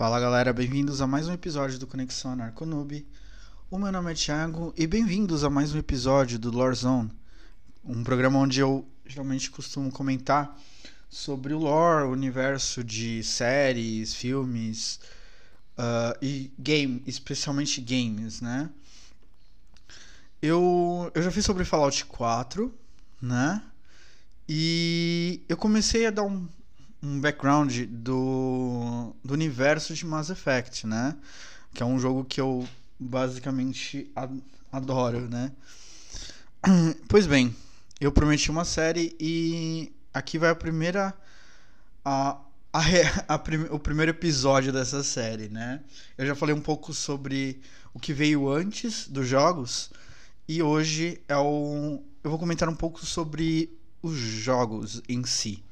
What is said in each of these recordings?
Fala galera, bem-vindos a mais um episódio do Conexão Anarconoob. O meu nome é Thiago e bem-vindos a mais um episódio do Lore Zone, um programa onde eu geralmente costumo comentar sobre o lore, o universo de séries, filmes uh, e game, especialmente games, né? Eu, eu já fiz sobre Fallout 4, né? E eu comecei a dar um, um background do, do universo de Mass Effect, né? Que é um jogo que eu basicamente adoro, né? Pois bem, eu prometi uma série e aqui vai a primeira. A, a, a, a, o primeiro episódio dessa série, né? Eu já falei um pouco sobre o que veio antes dos jogos e hoje é o, eu vou comentar um pouco sobre os jogos em si,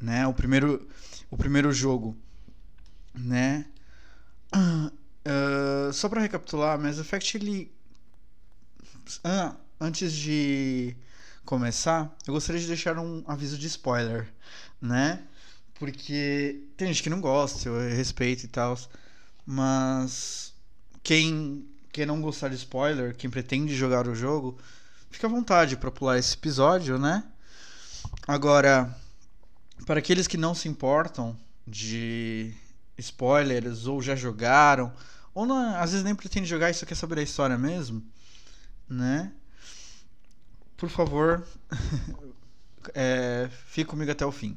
né? O primeiro, o primeiro jogo, né? Uh, só para recapitular, Mass Effect ele ah, antes de começar, eu gostaria de deixar um aviso de spoiler, né? Porque tem gente que não gosta, eu respeito e tal, mas quem quem não gostar de spoiler, quem pretende jogar o jogo, fica à vontade para pular esse episódio, né? Agora, para aqueles que não se importam de spoilers ou já jogaram, ou não, às vezes nem pretende jogar e só quer saber a história mesmo, né? Por favor, é, fique comigo até o fim.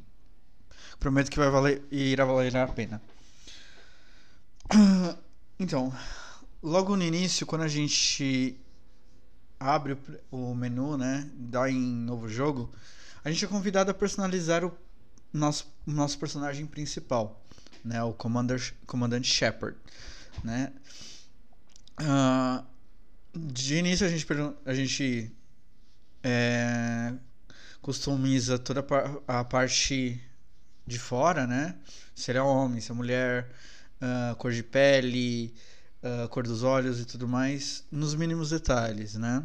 Prometo que vai valer irá valer a pena. Então, logo no início, quando a gente abre o menu, né, dá em novo jogo, a gente é convidado a personalizar o nosso, nosso personagem principal, né, o Commander, Comandante Shepard, né. Uh, de início a gente, a gente é, customiza toda a parte de fora, né? Se ele é homem, se é mulher, uh, cor de pele, uh, cor dos olhos e tudo mais, nos mínimos detalhes, né?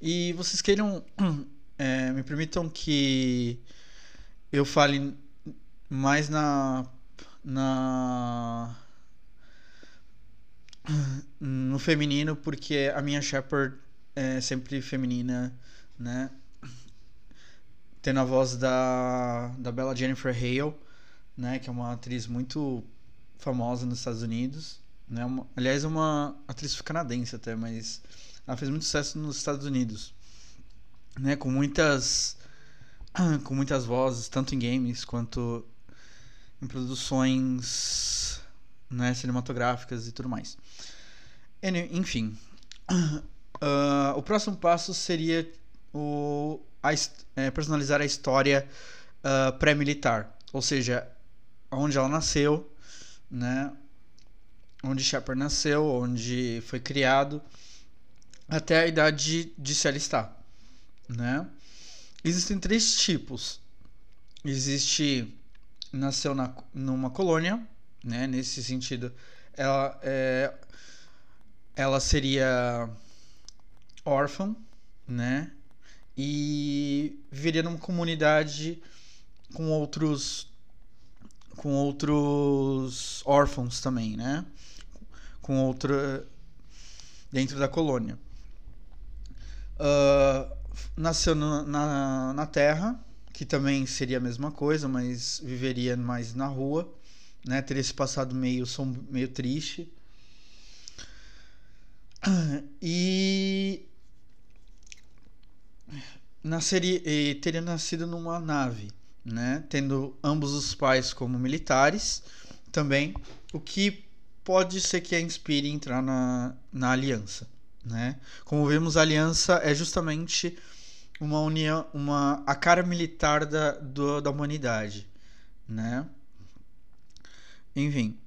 E vocês queiram é, me permitam que eu fale mais na na no feminino porque a minha Shepard é sempre feminina, né? Tendo a voz da, da bela Jennifer Hale, né? Que é uma atriz muito famosa nos Estados Unidos, né? Uma, aliás, é uma atriz canadense até, mas ela fez muito sucesso nos Estados Unidos né, com muitas com muitas vozes, tanto em games quanto em produções né, cinematográficas e tudo mais. Enfim, uh, o próximo passo seria o, a, é, personalizar a história uh, pré-militar, ou seja, onde ela nasceu, né, onde Shepard nasceu, onde foi criado, até a idade de, de se alistar né? Existem três tipos. Existe nasceu na, numa colônia, né? Nesse sentido, ela é, ela seria órfã, né? E viveria numa comunidade com outros com outros órfãos também, né? Com outra dentro da colônia. Uh, nasceu no, na, na Terra, que também seria a mesma coisa, mas viveria mais na rua, né? Teria esse passado meio, meio triste. E nasceria e teria nascido numa nave, né? Tendo ambos os pais como militares, também, o que pode ser que a inspire a entrar na, na aliança, né? Como vemos, a aliança é justamente uma união, uma a cara militar da, do, da humanidade, né? Enfim.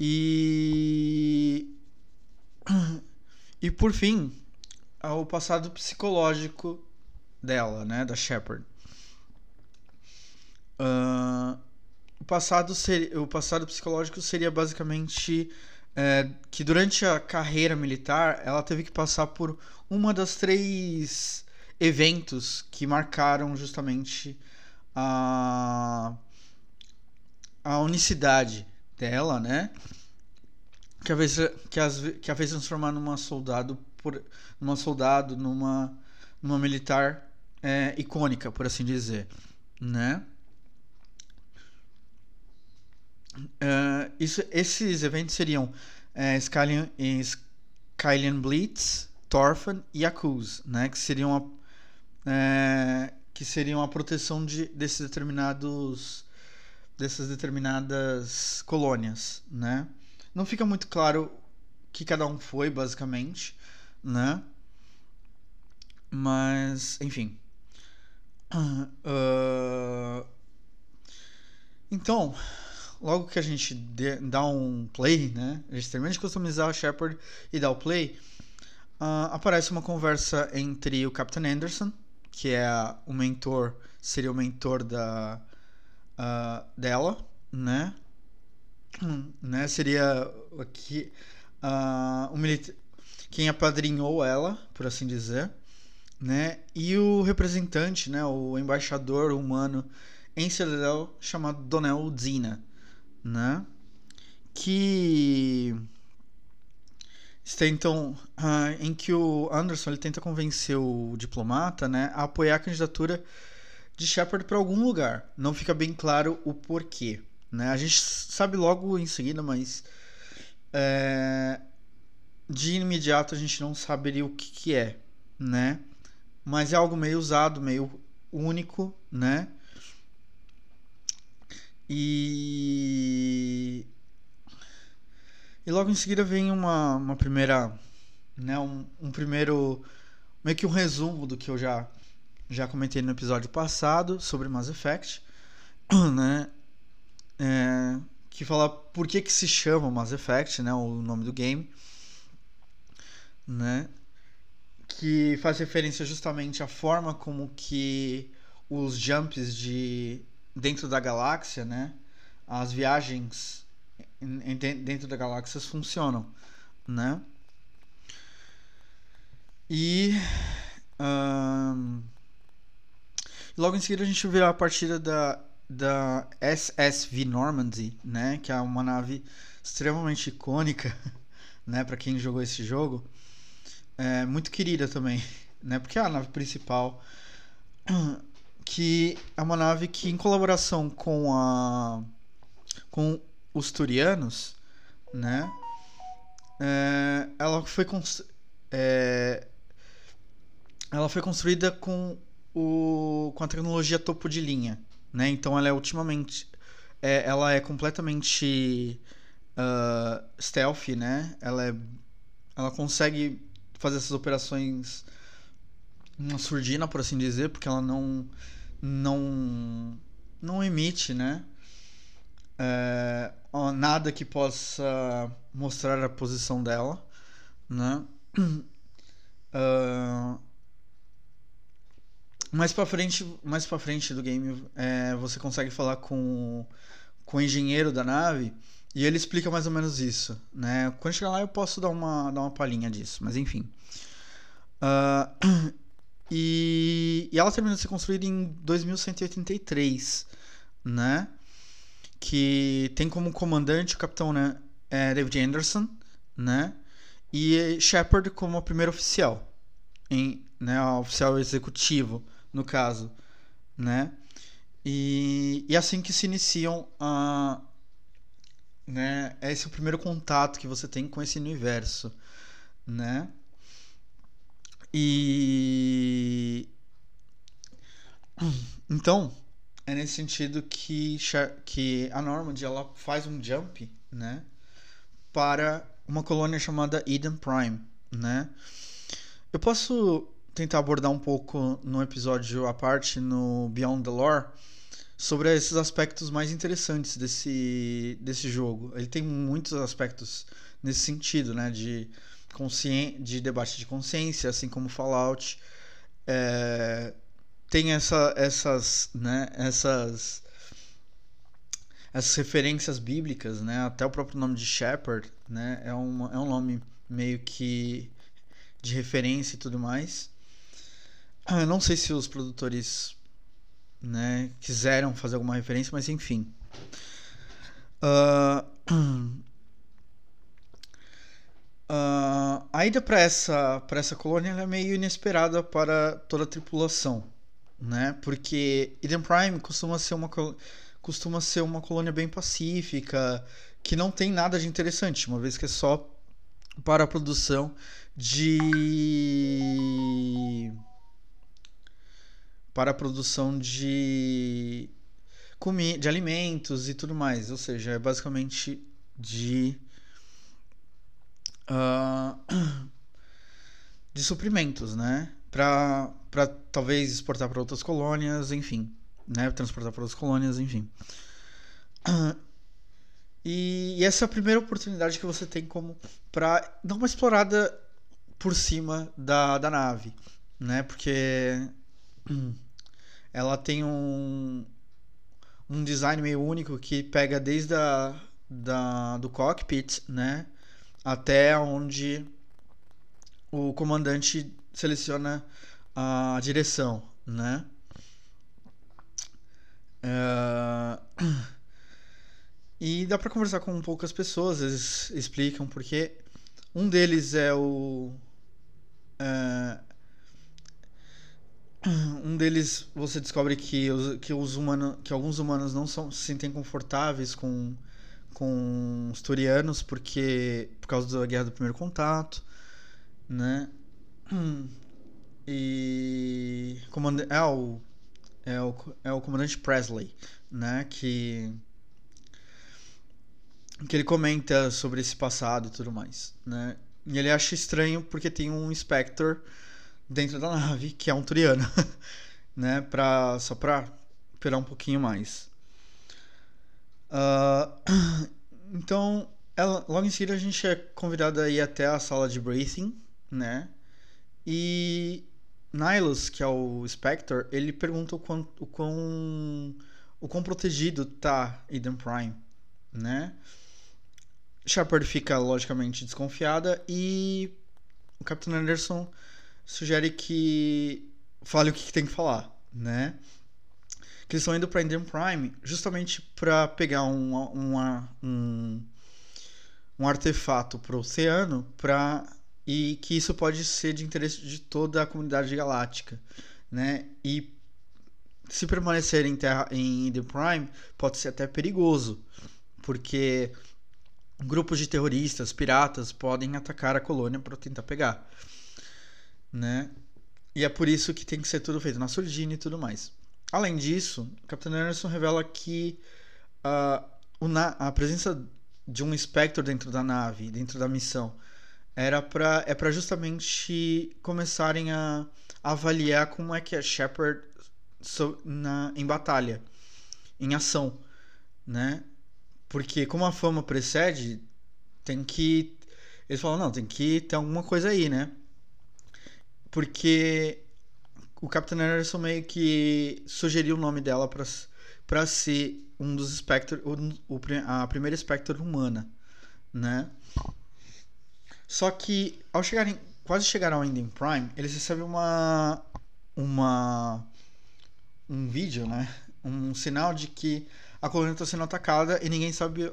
E e por fim, o passado psicológico dela, né, da Shepard. Uh, o passado seria, o passado psicológico seria basicamente é, que durante a carreira militar ela teve que passar por uma das três eventos que marcaram justamente a, a unicidade dela, né? Que a vez que, as, que a fez transformar numa soldado por numa soldado, numa numa militar é, icônica, por assim dizer, né? Uh, isso, esses eventos seriam é, Skylian, Skylian Blitz, Thorfinn e Akuz, né? Que seriam é, que seriam a proteção de, desses determinados dessas determinadas colônias, né? Não fica muito claro que cada um foi, basicamente, né? Mas, enfim. Uh, então, logo que a gente dá um play, né? A gente termina de customizar o Shepard e dá o play, uh, aparece uma conversa entre o Captain Anderson, que é o mentor, seria o mentor da uh, dela, né? Hum, né? Seria aqui uh, o quem apadrinhou ela, por assim dizer, né? E o representante, né? O embaixador humano em Citadel chamado Donel Zina, né? Que então uh, em que o Anderson ele tenta convencer o diplomata, né, a apoiar a candidatura de Shepard para algum lugar. Não fica bem claro o porquê. Né? A gente sabe logo em seguida, mas é, de imediato a gente não saberia o que, que é, né? Mas é algo meio usado, meio único, né? E e logo em seguida vem uma, uma primeira, né? Um, um primeiro meio que um resumo do que eu já já comentei no episódio passado sobre Mass Effect, né? É, que fala por que, que se chama Mass Effect, né? O nome do game, né? Que faz referência justamente à forma como que os jumps de dentro da galáxia, né? As viagens dentro da galáxia funcionam, né? E um, Logo em seguida a gente vê a partida da, da SSV Normandy, né? Que é uma nave extremamente icônica, né? Para quem jogou esse jogo. É, muito querida também, né? Porque é a nave principal. Que é uma nave que, em colaboração com a com os turianos, né? É, ela foi é, ela foi construída com o, com a tecnologia topo de linha, né? Então ela é ultimamente, é, ela é completamente uh, stealth, né? Ela é, ela consegue fazer essas operações uma surdina, por assim dizer, porque ela não não não emite, né? É, nada que possa mostrar a posição dela, né? Uh, mais para frente, mais para frente do game, é, você consegue falar com, com o engenheiro da nave e ele explica mais ou menos isso, né? Quando chegar lá eu posso dar uma, dar uma palhinha disso, mas enfim. Uh, e, e ela termina de ser construída em 2183, né? Que tem como comandante o capitão né, é David Anderson, né? E Shepard como primeiro oficial, em, né, oficial executivo no caso, né? E, e assim que se iniciam a né, esse é o primeiro contato que você tem com esse universo, né? E então, é nesse sentido que que a Normand ela faz um jump, né, para uma colônia chamada Eden Prime, né? Eu posso tentar abordar um pouco no episódio à parte, no Beyond the Lore, sobre esses aspectos mais interessantes desse, desse jogo. Ele tem muitos aspectos nesse sentido, né? De, conscien de debate de consciência, assim como Fallout. É, tem essa, essas, né, essas, essas referências bíblicas, né? Até o próprio nome de Shepherd, né? É um, é um nome meio que de referência e tudo mais. Ah, eu não sei se os produtores, né, quiseram fazer alguma referência, mas enfim. Uh, uh, a ida para essa, essa colônia é meio inesperada para toda a tripulação né? Porque Eden Prime costuma ser uma, costuma ser uma colônia bem pacífica, que não tem nada de interessante, uma vez que é só para a produção de para a produção de de alimentos e tudo mais, ou seja, é basicamente de uh, de suprimentos, né? Para talvez exportar para outras colônias, enfim, né? Transportar para outras colônias, enfim. Uh, e, e, essa é a primeira oportunidade que você tem como para dar uma explorada por cima da, da nave, né? Porque ela tem um, um design meio único que pega desde a, da, do cockpit, né? Até onde o comandante seleciona a direção, né? Uh, e dá para conversar com poucas pessoas, eles explicam porque um deles é o uh, um deles você descobre que os, que os humanos que alguns humanos não são, se sentem confortáveis com com os turianos porque por causa da guerra do primeiro contato né e comandante é o, é o é o comandante Presley né que que ele comenta sobre esse passado e tudo mais né e ele acha estranho porque tem um Spectre dentro da nave, que é um Turiano, né? Pra, só pra esperar um pouquinho mais. Uh, então, ela, logo em seguida a gente é convidado a ir até a sala de briefing, né? E Nihilus, que é o Spectre, ele pergunta o quão, o quão, o quão protegido tá Eden Prime, né? Shepard fica logicamente desconfiada e o Capitão Anderson sugere que fale o que tem que falar, né? Que eles estão indo para Indian Prime justamente para pegar um, uma, um, um artefato para o oceano para e que isso pode ser de interesse de toda a comunidade galáctica, né? E se permanecer em terra em Indian Prime pode ser até perigoso, porque grupos de terroristas, piratas podem atacar a colônia para tentar pegar né? E é por isso que tem que ser tudo feito na surdina e tudo mais. Além disso, Capitão Anderson revela que uh, a presença de um Spectre dentro da nave, dentro da missão, era para é para justamente começarem a, a, avaliar como é que é Shepard so, na, em batalha, em ação, né? Porque como a fama precede, tem que eles falam não, tem que ter alguma coisa aí, né? porque o Capitão Anderson meio que sugeriu o nome dela para ser um dos Spectre, o, a primeira Spectre humana, né? Só que ao chegarem, quase chegar ao Ending Prime, eles recebem uma uma um vídeo, né? Um sinal de que a colônia está sendo atacada e ninguém sabe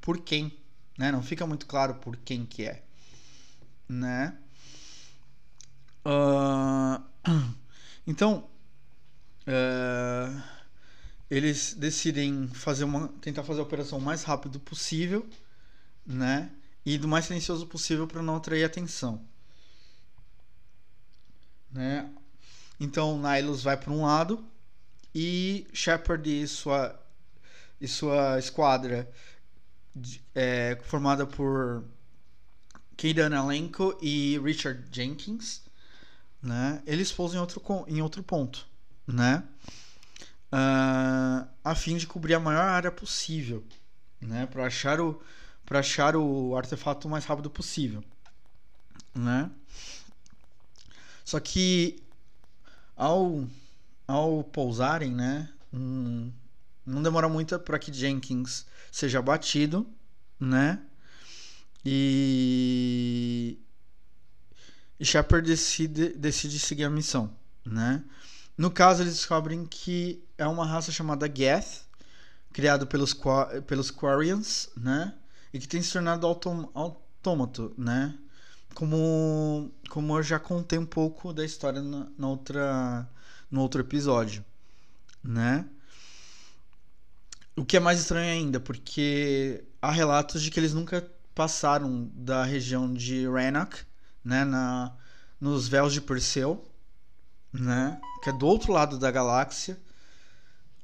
por quem, né? Não fica muito claro por quem que é, né? Uh, então, uh, eles decidem fazer uma, tentar fazer a operação o mais rápido possível, né? E do mais silencioso possível para não atrair atenção, né? Então, Nihilus vai para um lado e Shepard e sua e sua esquadra é, formada por Kaidan Alenko e Richard Jenkins né? Eles pousam em outro, em outro ponto, né? Uh, a fim de cobrir a maior área possível, né? Para achar o para achar o artefato o mais rápido possível, né? Só que ao ao pousarem, né? Um, não demora muito para que Jenkins seja abatido, né? E e Shepard decide, decide seguir a missão, né? No caso, eles descobrem que é uma raça chamada Geth, criado pelos, pelos Quarians, né? E que tem se tornado autom, autômato, né? como, como eu já contei um pouco da história na, na outra, no outro episódio, né? O que é mais estranho ainda, porque há relatos de que eles nunca passaram da região de Renak, né, na, nos véus de Perseu, né, que é do outro lado da galáxia,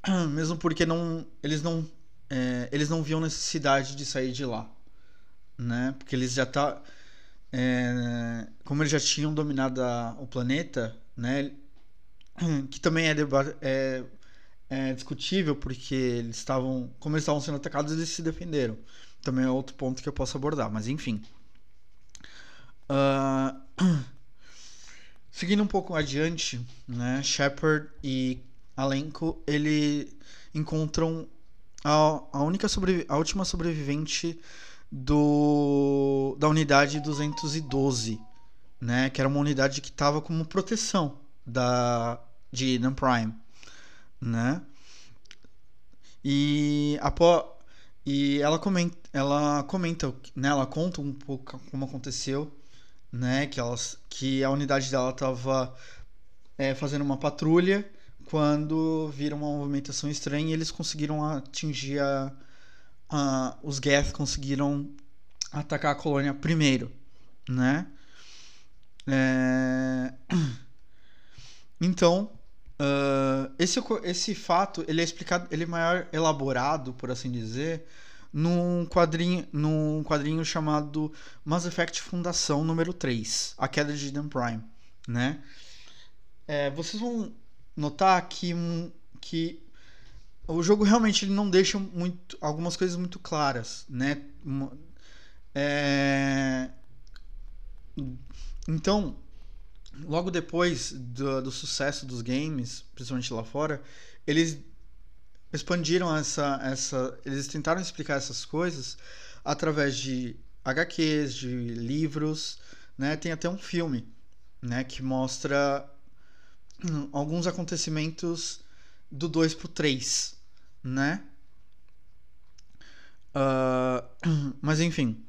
mesmo porque não, eles não, é, eles não viam necessidade de sair de lá, né, porque eles já tá, é, como eles já tinham dominado a, o planeta, né, que também é, é, é discutível porque eles estavam, como eles estavam sendo atacados, eles se defenderam. Também é outro ponto que eu posso abordar, mas enfim. Uh, seguindo um pouco adiante, né, Shepard e Alenco, ele encontram a, a única sobrevi a última sobrevivente do da unidade 212, né, que era uma unidade que estava como proteção da de Eden Prime, né? E após e ela comenta, ela comenta, né, ela conta um pouco como aconteceu, né, que elas que a unidade dela estava é, fazendo uma patrulha quando viram uma movimentação estranha eles conseguiram atingir a, a os Geth conseguiram atacar a colônia primeiro, né? É... Então, uh, esse, esse fato ele é explicado, ele é maior elaborado, por assim dizer, num quadrinho, num quadrinho chamado Mass Effect Fundação número 3, A Queda de Eden Prime, né? É, vocês vão notar que, que o jogo realmente ele não deixa muito, algumas coisas muito claras, né? É... Então, logo depois do, do, sucesso dos games, principalmente lá fora, eles expandiram essa, essa. Eles tentaram explicar essas coisas através de HQs, de livros, né? Tem até um filme, né? Que mostra alguns acontecimentos do 2 pro 3, né? Uh, mas enfim.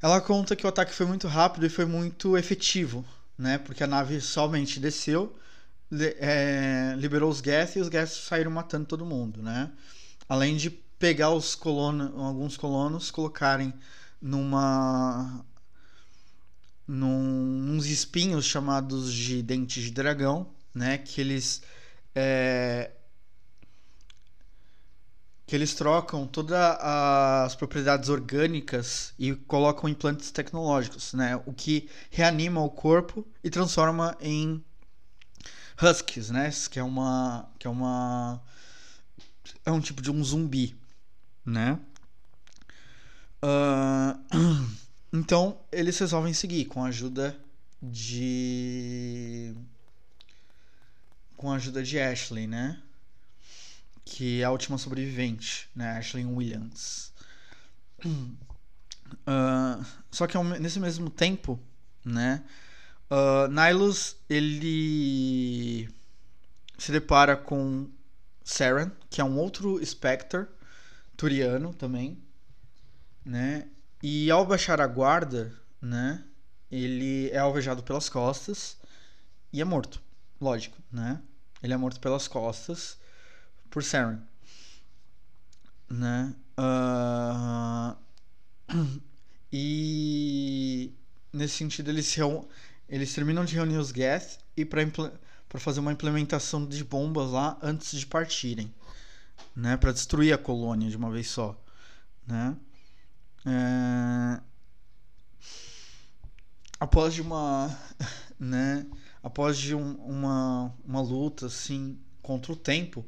Ela conta que o ataque foi muito rápido e foi muito efetivo, né? Porque a nave somente desceu, é, liberou os Geth e os Geth saíram matando todo mundo, né? Além de pegar os colonos, alguns colonos, colocarem numa num, uns espinhos chamados de dentes de dragão, né? Que eles é, que eles trocam todas as propriedades orgânicas e colocam implantes tecnológicos, né? O que reanima o corpo e transforma em huskies, né? Que é uma que é uma é um tipo de um zumbi, né? Uh, então eles resolvem seguir com a ajuda de com a ajuda de Ashley, né? que é a última sobrevivente, né, Ashley Williams. Uh, só que nesse mesmo tempo, né, uh, ele se depara com Saren, que é um outro Spectre turiano também, né, e ao baixar a guarda, né, ele é alvejado pelas costas e é morto, lógico, né, ele é morto pelas costas por Saren. Né? Uh, e nesse sentido eles, eles terminam de reunir os Geth e para fazer uma implementação de bombas lá antes de partirem, né? Para destruir a colônia de uma vez só, né? É... Após de uma, né? Após de um, uma uma luta assim contra o tempo,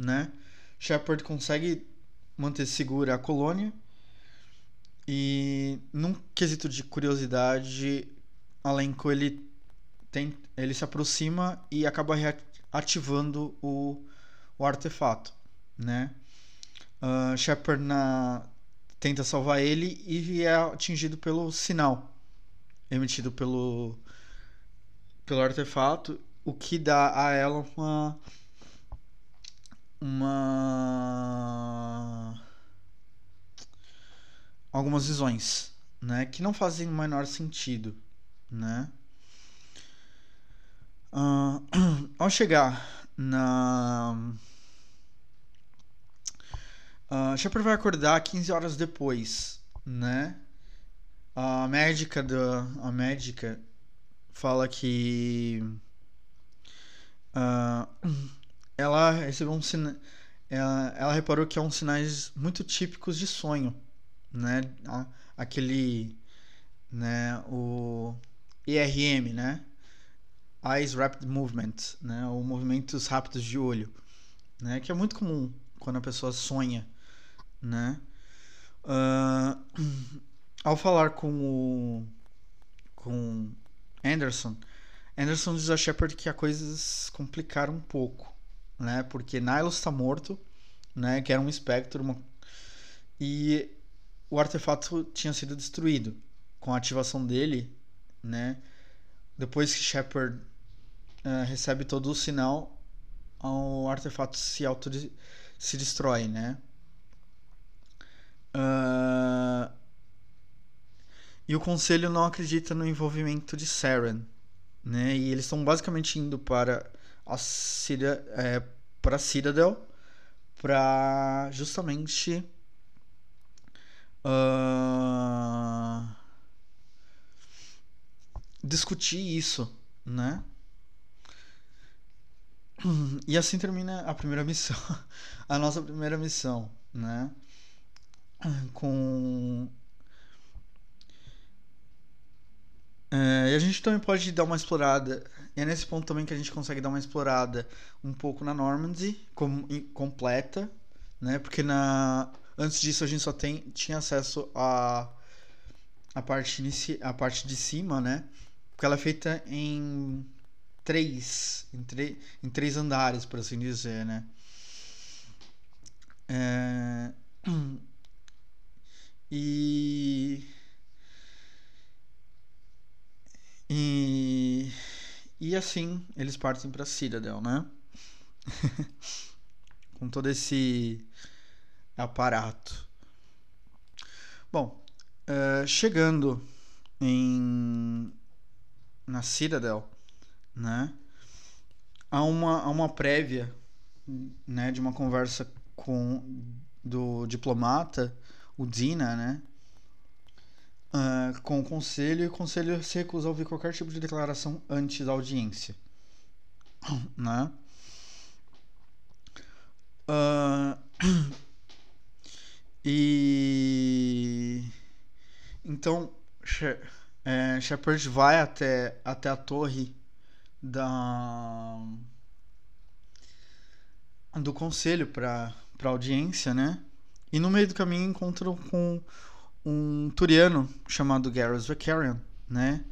né? Shepard consegue manter segura a colônia e num quesito de curiosidade, Alenco ele tem, ele se aproxima e acaba ativando o, o artefato, né? Uh, Shepard na, tenta salvar ele e é atingido pelo sinal emitido pelo pelo artefato, o que dá a ela uma uma algumas visões, né, que não fazem o menor sentido, né? Uh, ao chegar na uh, Shepard vai acordar 15 horas depois, né? A médica da a médica fala que uh, ela recebeu um sina ela, ela reparou que é um sinais muito típicos de sonho, né? Aquele, né? O IRM, né? Eyes Rapid Movement, né? Ou movimentos rápidos de olho, né? Que é muito comum quando a pessoa sonha, né? Uh, ao falar com o com Anderson, Anderson diz a Shepard que as coisas complicaram um pouco, né? Porque Nihilus está morto, né? Que era um espectro, uma... e o artefato tinha sido destruído com a ativação dele, né? Depois que Shepard uh, recebe todo o sinal, o artefato se auto se destrói, né? Uh, e o conselho não acredita no envolvimento de Saren, né? E eles estão basicamente indo para a Cida, é, para Citadel para justamente uh, discutir isso, né? E assim termina a primeira missão, a nossa primeira missão, né? Com é, e a gente também pode dar uma explorada. E é nesse ponto também que a gente consegue dar uma explorada um pouco na Normandy, com, completa, né? Porque na antes disso a gente só tem, tinha acesso a a parte inici, a parte de cima, né? Porque ela é feita em três, em, em três andares, por assim dizer, né? É... E... E... E assim, eles partem para Citadel, né? Com todo esse aparato. Bom, uh, chegando em na Citadel, né? Há uma, há uma prévia, né, de uma conversa com do diplomata, o Dina, né? Uh, com o conselho e o conselho se recusa a ouvir qualquer tipo de declaração antes da audiência, né? Uh, e então é, Shepard vai até, até a torre da do conselho para para audiência, né? E no meio do caminho encontram com um turiano chamado Garrus Vakarian, né?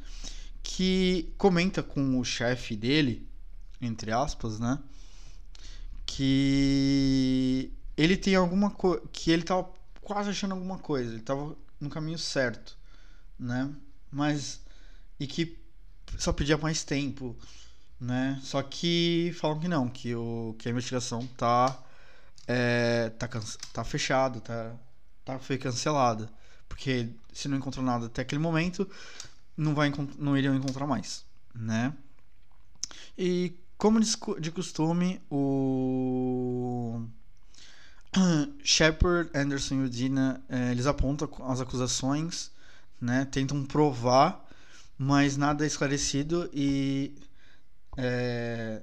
Que comenta com o chefe dele, entre aspas, né? Que ele tem alguma coisa. Que ele tava quase achando alguma coisa. Ele tava no caminho certo, né? Mas. E que só pedia mais tempo, né? Só que falam que não, que, o, que a investigação tá. É, tá, tá fechada, tá, tá, foi cancelada. Porque se não encontrou nada até aquele momento, não, vai, não iriam encontrar mais, né? E como de costume, o Shepard, Anderson e Udina, é, eles apontam as acusações, né? Tentam provar, mas nada é esclarecido e é,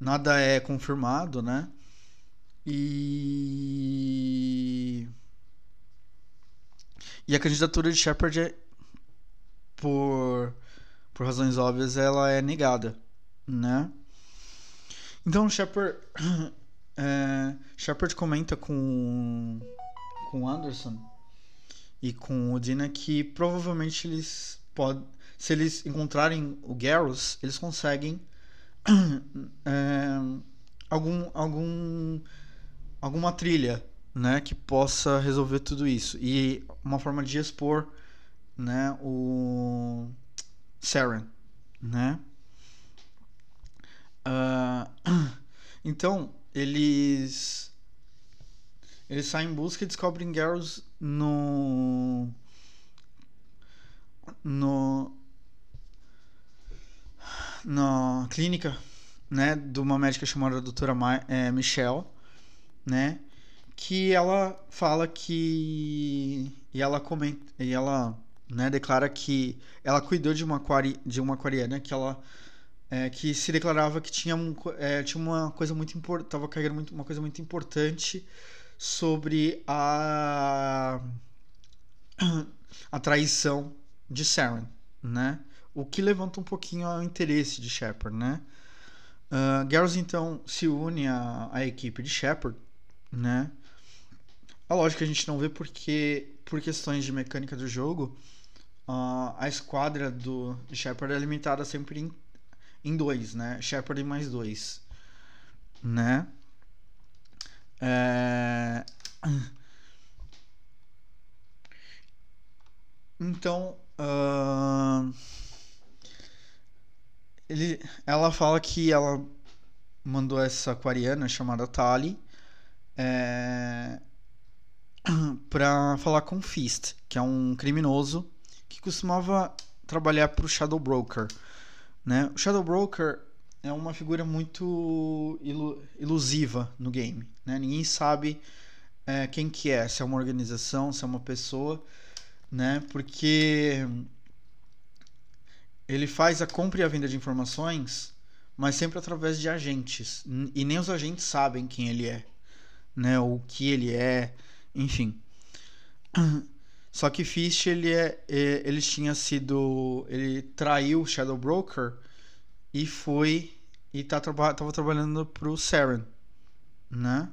nada é confirmado, né? E e a candidatura de Shepard é, por, por razões óbvias, ela é negada, né? Então Shepard, é, Shepard comenta com com Anderson e com o Dina que provavelmente eles podem, se eles encontrarem o Garrus, eles conseguem é, algum algum alguma trilha né, que possa resolver tudo isso. E uma forma de expor, né, o Saren, né? Uh, então, eles eles saem em busca e descobrem Garrus no no na clínica, né, de uma médica chamada doutora Ma é, Michelle, né, que ela fala que e ela comenta e ela né, declara que ela cuidou de uma aquari, de uma aquariana que ela é, que se declarava que tinha, um, é, tinha uma coisa muito importante, estava carregando muito, uma coisa muito importante sobre a a traição de Saren, né? O que levanta um pouquinho o interesse de Shepard, né? Uh, então se une à equipe de Shepard, né? É lógico que a gente não vê porque por questões de mecânica do jogo, uh, a esquadra do Shepard é limitada sempre em, em dois, né? Shepard e mais dois, né? É... Então, uh... ele, ela fala que ela mandou essa aquariana chamada Tali é... para falar com Fist, que é um criminoso que costumava trabalhar para o Shadow Broker. Né? O Shadow Broker é uma figura muito ilu ilusiva no game. Né? Ninguém sabe é, quem que é, se é uma organização, se é uma pessoa, né? Porque ele faz a compra e a venda de informações, mas sempre através de agentes. E nem os agentes sabem quem ele é, né? O que ele é, enfim. Só que Fist ele é, é ele tinha sido, ele traiu o Shadow Broker e foi e tá tava trabalhando pro Saren, né?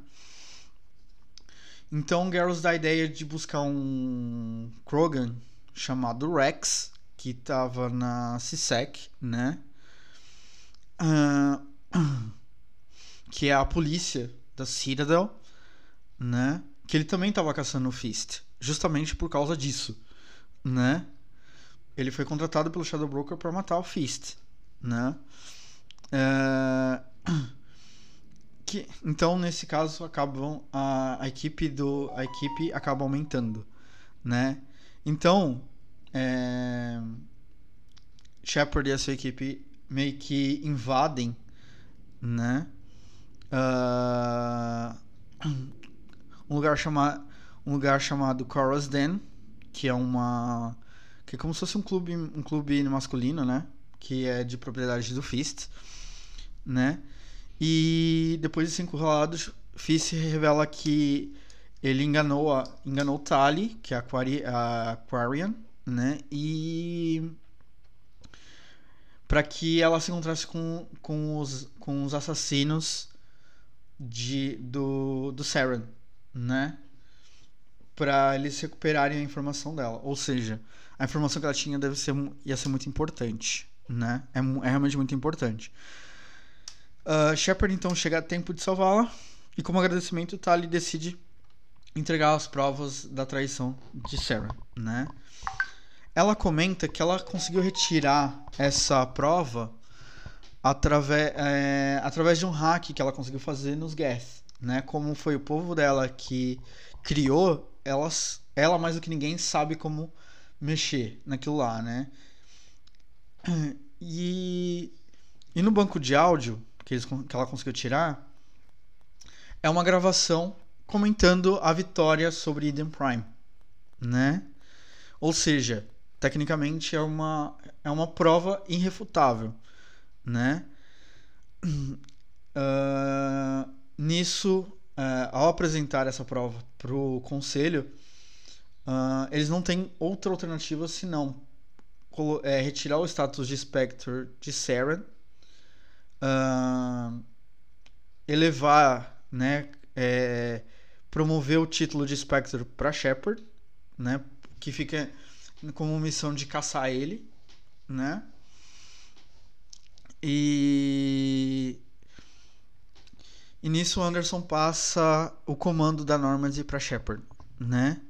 Então Garrus dá a ideia de buscar um Krogan chamado Rex, que tava na CSEC, né? Uh, que é a polícia da Citadel, né? Que ele também tava caçando o Fist justamente por causa disso, né? Ele foi contratado pelo Shadow Broker para matar o Fist, né? É... Que, então nesse caso acabam a, a equipe do a equipe acaba aumentando, né? Então é... Shepard e a sua equipe meio que invadem, né? Uh... Um lugar chamado um lugar chamado Cora's Den, que é uma que é como se fosse um clube um clube masculino, né? Que é de propriedade do Fist, né? E depois de cinco rolados, Fist revela que ele enganou a enganou Tali, que é a, Aquari, Aquarian, né? E para que ela se encontrasse com, com, os, com os assassinos de, do, do Saren, né? para eles recuperarem a informação dela. Ou seja, a informação que ela tinha deve ser, ia ser muito importante, né? É, é realmente muito importante. Uh, Shepard então chega a tempo de salvá-la e como agradecimento Tali decide entregar as provas da traição de Sarah, né? Ela comenta que ela conseguiu retirar essa prova através, é, através de um hack que ela conseguiu fazer nos Geth, né? Como foi o povo dela que criou elas, ela mais do que ninguém sabe como mexer naquilo lá, né? E, e no banco de áudio que, eles, que ela conseguiu tirar é uma gravação comentando a vitória sobre Eden Prime, né? Ou seja, tecnicamente é uma, é uma prova irrefutável, né? Uh, nisso uh, ao apresentar essa prova para o conselho, uh, eles não têm outra alternativa senão é, retirar o status de Spectre de Saren, uh, elevar, né, é, promover o título de Spectre para Shepard, né, que fica como missão de caçar ele, né, e e nisso o Anderson passa o comando da Normandy para Shepard, né?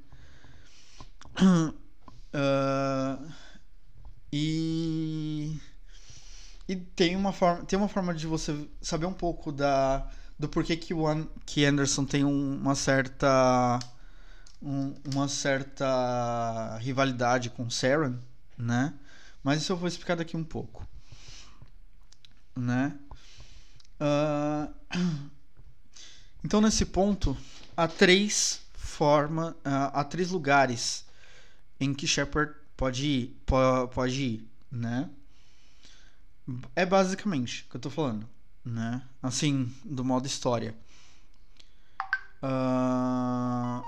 Uh, e e tem uma forma tem uma forma de você saber um pouco da do porquê que o que Anderson tem um, uma certa um, uma certa rivalidade com Saren, né? Mas isso eu vou explicar daqui um pouco, né? Uh... Então nesse ponto há três forma, há três lugares em que Shepard pode ir, pode ir, né? É basicamente o que eu tô falando, né? Assim, do modo história. Uh...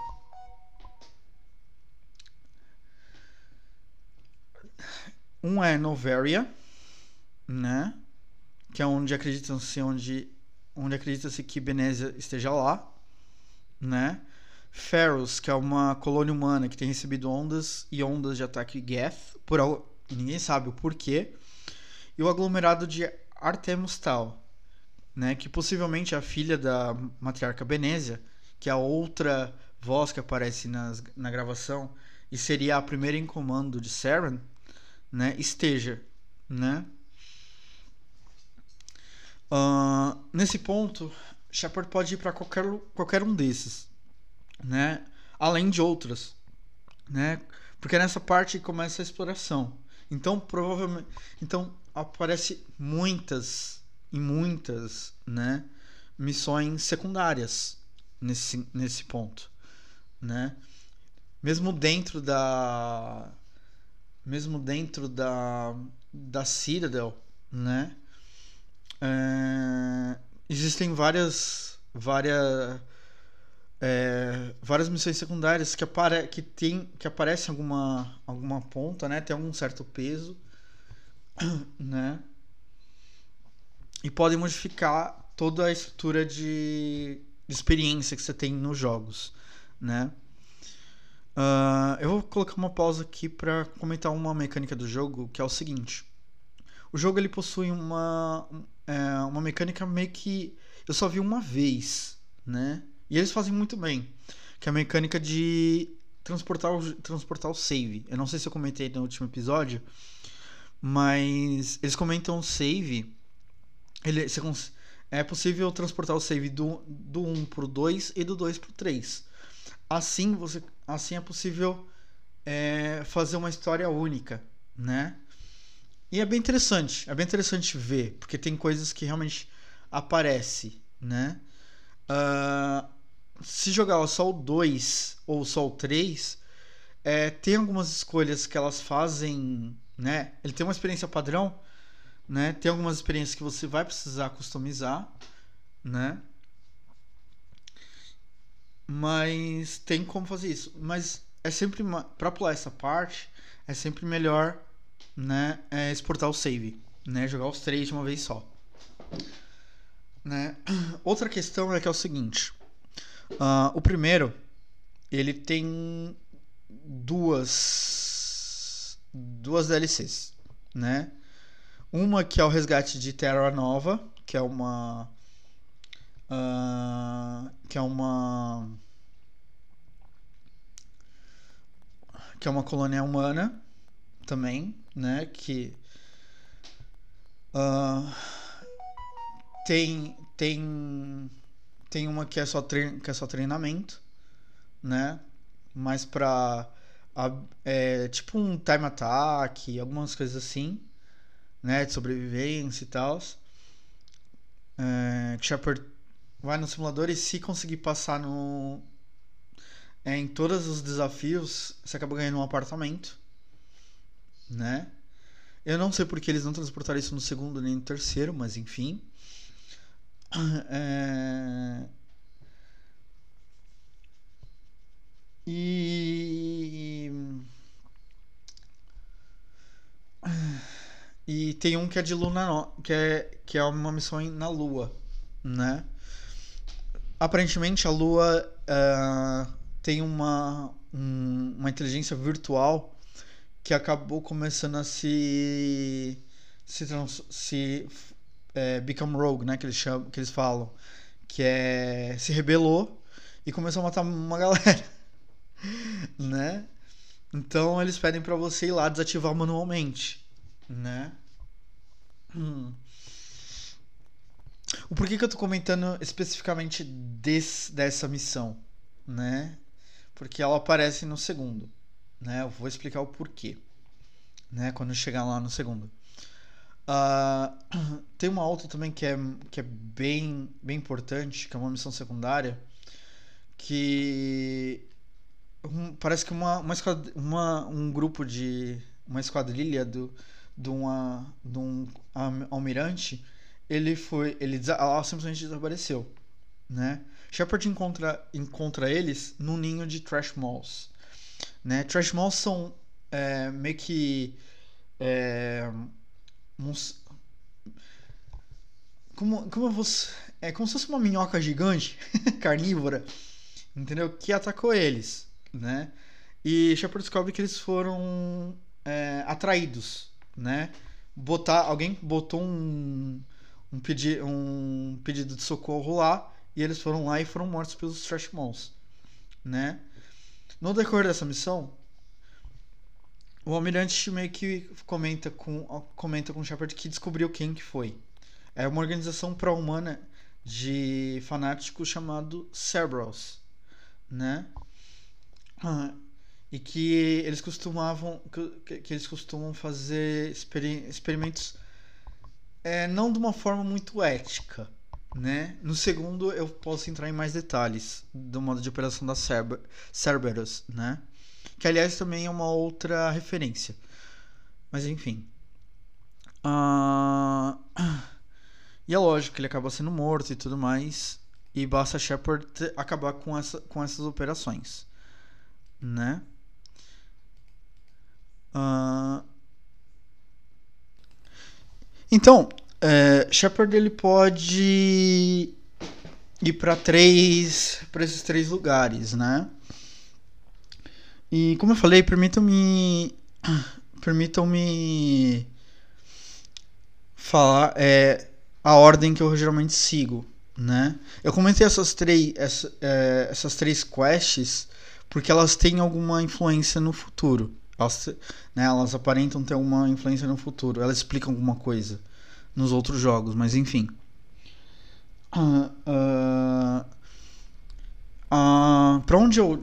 Um é Novaria, né? Que é onde acreditam-se onde, onde acredita-se que Benezia esteja lá, né? Ferros, que é uma colônia humana que tem recebido ondas e ondas de ataque Geth, por ninguém sabe o porquê. E o aglomerado de Artemustal, né, que possivelmente é a filha da matriarca Benésia, que é a outra voz que aparece nas, na gravação e seria a primeira em comando de Saren, né, esteja, né? Uh, nesse ponto, Shepard pode ir para qualquer, qualquer um desses, né? Além de outras, né? Porque nessa parte começa a exploração. Então, provavelmente, então aparece muitas e muitas, né, missões secundárias nesse nesse ponto, né? Mesmo dentro da mesmo dentro da da Citadel, né? É, existem várias várias é, várias missões secundárias que, apare que, tem, que aparecem alguma, alguma ponta, né? Tem algum certo peso, né? E podem modificar toda a estrutura de, de experiência que você tem nos jogos, né? Uh, eu vou colocar uma pausa aqui para comentar uma mecânica do jogo que é o seguinte: o jogo ele possui uma é, uma mecânica meio que eu só vi uma vez, né? E eles fazem muito bem. Que é a mecânica de transportar o, transportar o save. Eu não sei se eu comentei no último episódio, mas eles comentam o save. Ele, você, é possível transportar o save do, do 1 pro 2 e do 2 pro 3. Assim, você, assim é possível é, fazer uma história única, né? E é bem interessante, é bem interessante ver, porque tem coisas que realmente aparecem, né? Uh, se jogar só o 2 ou só o 3, é, tem algumas escolhas que elas fazem, né? Ele tem uma experiência padrão, né? Tem algumas experiências que você vai precisar customizar, né? Mas tem como fazer isso. Mas é sempre para pular essa parte, é sempre melhor, né, é exportar o save, né, jogar os três de uma vez só. Né? Outra questão é que é o seguinte, Uh, o primeiro, ele tem duas duas DLCs, né? Uma que é o resgate de Terra Nova, que é uma uh, que é uma que é uma colônia humana também, né? Que uh, tem tem tem uma que é só, trein, que é só treinamento, né? Mais pra. É, tipo um time attack, algumas coisas assim, né? De sobrevivência e tal. É, Shepard vai no simulador e se conseguir passar no. É, em todos os desafios, você acaba ganhando um apartamento, né? Eu não sei porque eles não transportaram isso no segundo nem no terceiro, mas enfim. É... E... E tem um que é de Luna, que é, que é uma missão na Lua, né? Aparentemente a Lua uh, tem uma, um, uma inteligência virtual que acabou começando a se se, se é, become rogue, né? Que eles, chamam, que eles falam. Que é. Se rebelou e começou a matar uma galera. né? Então eles pedem para você ir lá desativar manualmente, né? Hum. O porquê que eu tô comentando especificamente desse, dessa missão, né? Porque ela aparece no segundo, né? Eu vou explicar o porquê, né? Quando chegar lá no segundo. Uh, tem uma outra também que é, que é bem, bem importante, que é uma missão secundária, que um, parece que uma, uma, uma, um grupo de. uma esquadrilha do, de, uma, de um almirante, ele foi. ele ela simplesmente desapareceu. Né? Shepard encontra, encontra eles no ninho de trash malls. Né? Trash malls são é, meio que. É, uns, como, como vou. É como se fosse uma minhoca gigante, carnívora, entendeu? Que atacou eles né? E Shepard descobre que eles foram é, atraídos, né? Botar, alguém botou um, um, pedi, um pedido de socorro lá e eles foram lá e foram mortos pelos Trash Malls, né? No decorrer dessa missão, o Almirante meio que comenta com, comenta com o Shepard que descobriu quem que foi. É uma organização pró-humana de fanáticos chamado Cerberus, né? e que eles costumavam que, que eles costumam fazer experi experimentos é, não de uma forma muito ética né? No segundo eu posso entrar em mais detalhes do modo de operação da Cerber Cerberus né? Que aliás também é uma outra referência. Mas enfim. Uh... e é lógico que ele acaba sendo morto e tudo mais e basta Shepard acabar com, essa, com essas operações né? Uh... Então, é, Shepard ele pode ir para três, para esses três lugares, né? E como eu falei, permitam-me, permitam-me falar é, a ordem que eu geralmente sigo, né? Eu comentei essas três, essa, é, essas três quests porque elas têm alguma influência no futuro. Elas, né, elas aparentam ter uma influência no futuro. Elas explicam alguma coisa nos outros jogos, mas enfim. Uh, uh, uh, para onde eu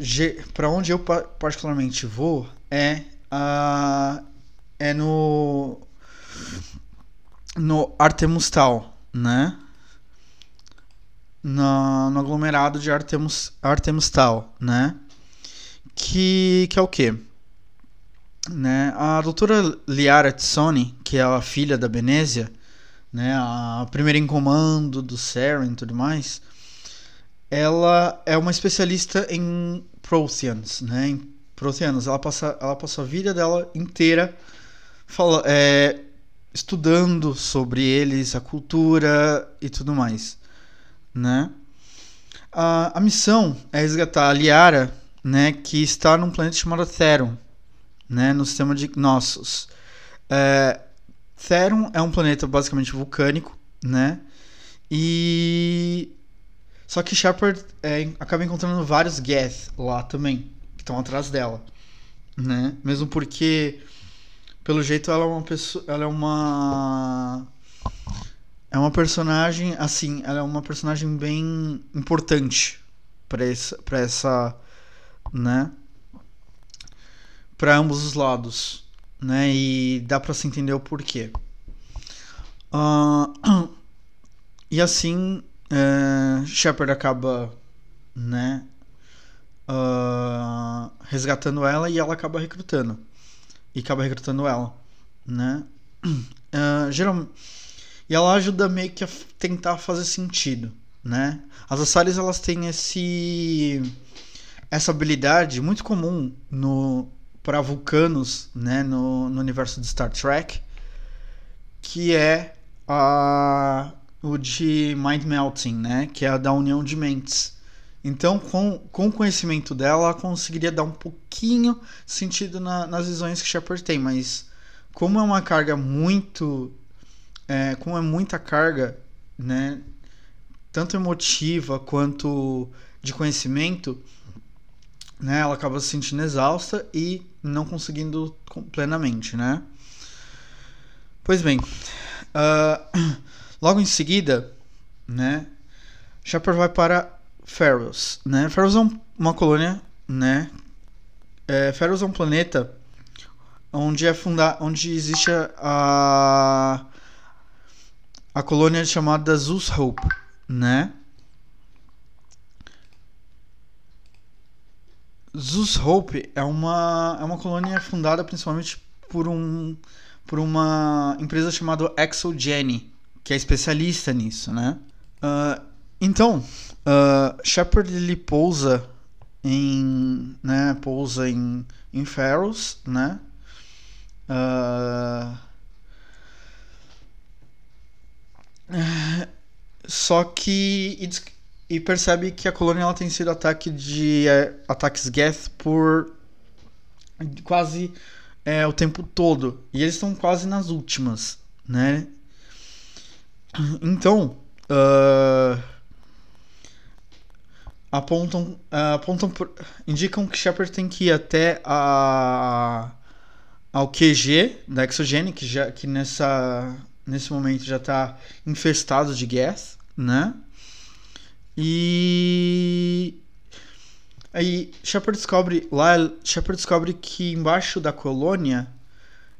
para onde eu particularmente vou é uh, é no no Artemustal, né? No, no aglomerado de Artemus, Artemustal, né? que, que é o quê? Né? A doutora Liara Tsoni, que é a filha da Benésia, né? a primeira em comando do Saren e tudo mais, ela é uma especialista em Protheans, né? Em. Ela passa, ela passa a vida dela inteira fala, é, estudando sobre eles, a cultura e tudo mais, né? A, a missão é resgatar a Liara né, que está num planeta chamado Theron, né, no sistema de Nossos. É, Theron é um planeta basicamente vulcânico, né, e só que Shepard é, acaba encontrando vários Geth lá também, que estão atrás dela, né, mesmo porque pelo jeito ela é uma pessoa, ela é uma é uma personagem assim, ela é uma personagem bem importante para essa para essa né? Para ambos os lados, né? E dá para se entender o porquê. Uh, e assim, uh, Shepard acaba, né? Uh, resgatando ela e ela acaba recrutando e acaba recrutando ela, né? Uh, geral... E ela ajuda meio que a tentar fazer sentido, né? As Assaris elas têm esse essa habilidade muito comum no para vulcanos, né, no, no universo de Star Trek, que é a o de mind melting, né, que é a da união de mentes. Então, com, com o conhecimento dela, ela conseguiria dar um pouquinho sentido na, nas visões que Shepard tem, mas como é uma carga muito. É, como é muita carga, né? Tanto emotiva quanto de conhecimento, né, ela acaba se sentindo exausta e não conseguindo plenamente, né? Pois bem, uh, logo em seguida, né, Shepard vai para Ferros, né? Ferros é um, uma colônia, né? É, Ferros é um planeta onde é funda onde existe a a colônia chamada Zeus Hope, né? Zeus Hope é uma é uma colônia fundada principalmente por um por uma empresa chamada Exogeny, que é especialista nisso, né? Uh, então, uh, Shepard ele pousa em, né, pousa em, em Pharaohs, né? Uh, só que e, percebe que a colônia ela tem sido ataque de é, ataques Geth por quase é, o tempo todo e eles estão quase nas últimas, né? Então uh, apontam, uh, apontam por, indicam que Shepard tem que ir até a ao QG da Exogene, que já que nessa nesse momento já está infestado de gas, né? E aí Shepard descobre lá Shepard descobre que embaixo da colônia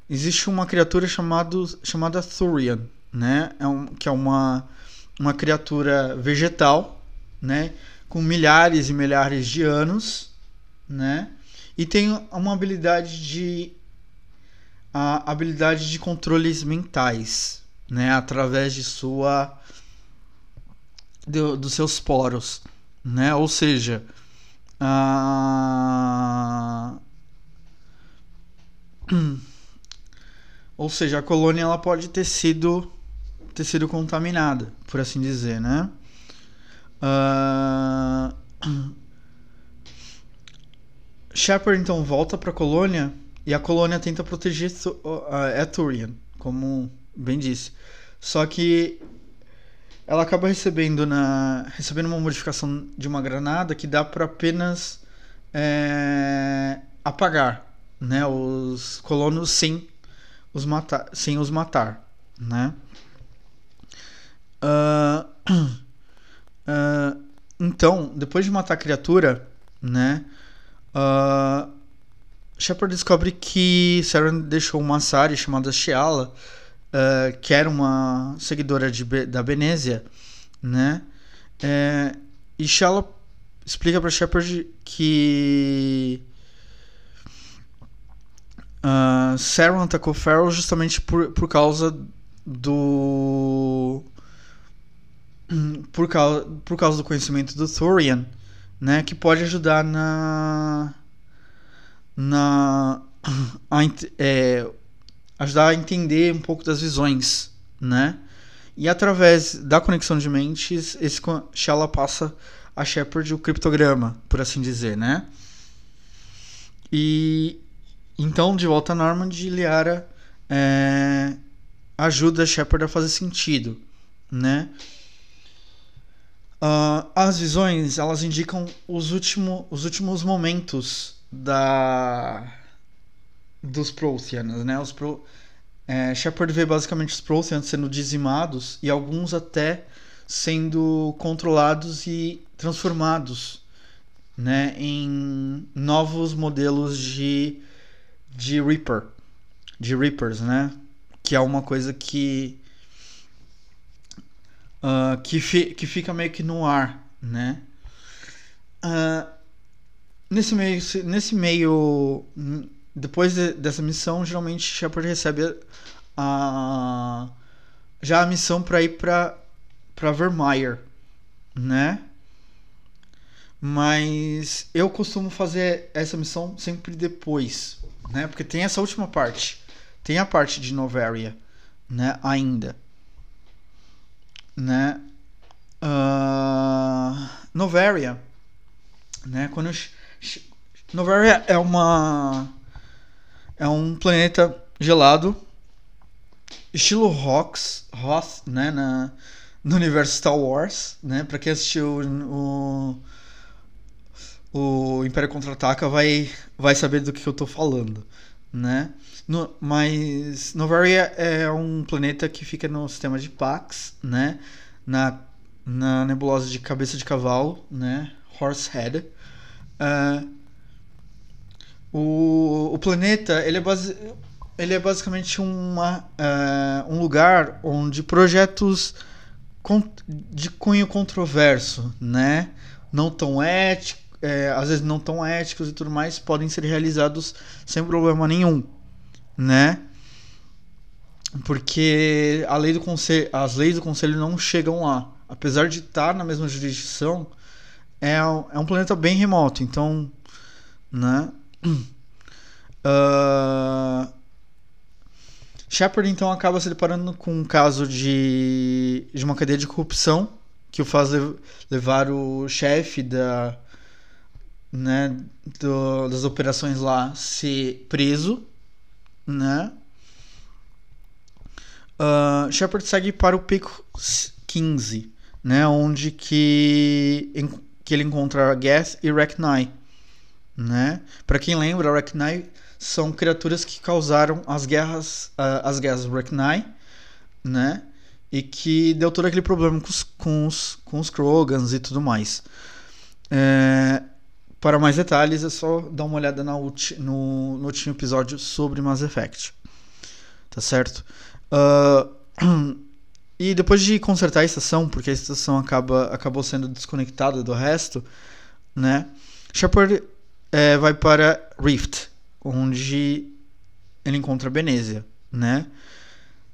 existe uma criatura chamado, chamada Thurian, né? É um, que é uma uma criatura vegetal, né? Com milhares e milhares de anos, né? E tem uma habilidade de a habilidade de controles mentais, né, através de sua de, dos seus poros, né? Ou seja, a ou seja, a colônia ela pode ter sido ter sido contaminada, por assim dizer, né? Uh... Shepard então volta para a colônia e a colônia tenta proteger a Eturian, como bem disse. Só que ela acaba recebendo na recebendo uma modificação de uma granada que dá para apenas é, apagar, né, os colonos sem os matar, sem os matar, né? Uh, uh, então, depois de matar a criatura, né? Uh, Shepard descobre que Saren deixou uma Sari chamada Shiala, uh, que era uma seguidora de, da Benésia, né? É, e Shiala explica para Shepard que uh, Saren atacou Farrell justamente por, por causa do por causa, por causa do conhecimento do Thorian, né, que pode ajudar na na é, ajudar a entender um pouco das visões, né? E através da conexão de mentes, esse Shala passa a Shepard o criptograma, por assim dizer, né? E então, de volta a Normand, Liara é, ajuda Shepard a fazer sentido, né? Uh, as visões, elas indicam os, último, os últimos momentos da dos Protheans, né? Os Pro, é, Shepard vê basicamente os Protheans sendo dizimados e alguns até sendo controlados e transformados, né, em novos modelos de de Reaper, de Reapers, né? Que é uma coisa que uh, que, fi, que fica meio que no ar, né? Uh, Nesse meio, nesse meio depois de, dessa missão, geralmente Shepard recebe a, já a missão para ir para para Vermeer, né? Mas eu costumo fazer essa missão sempre depois, né? Porque tem essa última parte. Tem a parte de Novaria, né? Ainda. Né? Uh, Novaria, né? Quando eu, Novaria é uma é um planeta gelado estilo Rocks, Hoth, né, na, no universo Star Wars, né? Para quem assistiu o, o Império Contra-Ataca vai vai saber do que eu tô falando, né? No, mas Novaria é um planeta que fica no sistema de Pax, né? Na, na nebulosa de cabeça de cavalo, né? Horsehead. Uh, O, o planeta, ele é, base, ele é basicamente uma, uh, um lugar onde projetos de cunho controverso, né? Não tão éticos, é, às vezes não tão éticos e tudo mais, podem ser realizados sem problema nenhum, né? Porque a lei do as leis do conselho não chegam lá. Apesar de estar na mesma jurisdição, é, é um planeta bem remoto, então, né? Uh, Shepard então acaba se deparando com um caso de, de uma cadeia de corrupção que o faz levar o chefe da né, do, das operações lá ser preso, né? Uh, Shepard segue para o pico 15, né, onde que, que ele encontra Gas e Rek'Nai, né? Para quem lembra, Rek'Nai são criaturas que causaram as guerras, uh, as guerras Rek'Nai, né? E que deu todo aquele problema com os, com os, com os Krogans e tudo mais. É, para mais detalhes, é só dar uma olhada na ulti, no, no último episódio sobre Mass Effect. Tá certo? Uh, e depois de consertar a estação, porque a estação acaba, acabou sendo desconectada do resto, né? Shepard é, vai para Rift, onde ele encontra Benezia, né?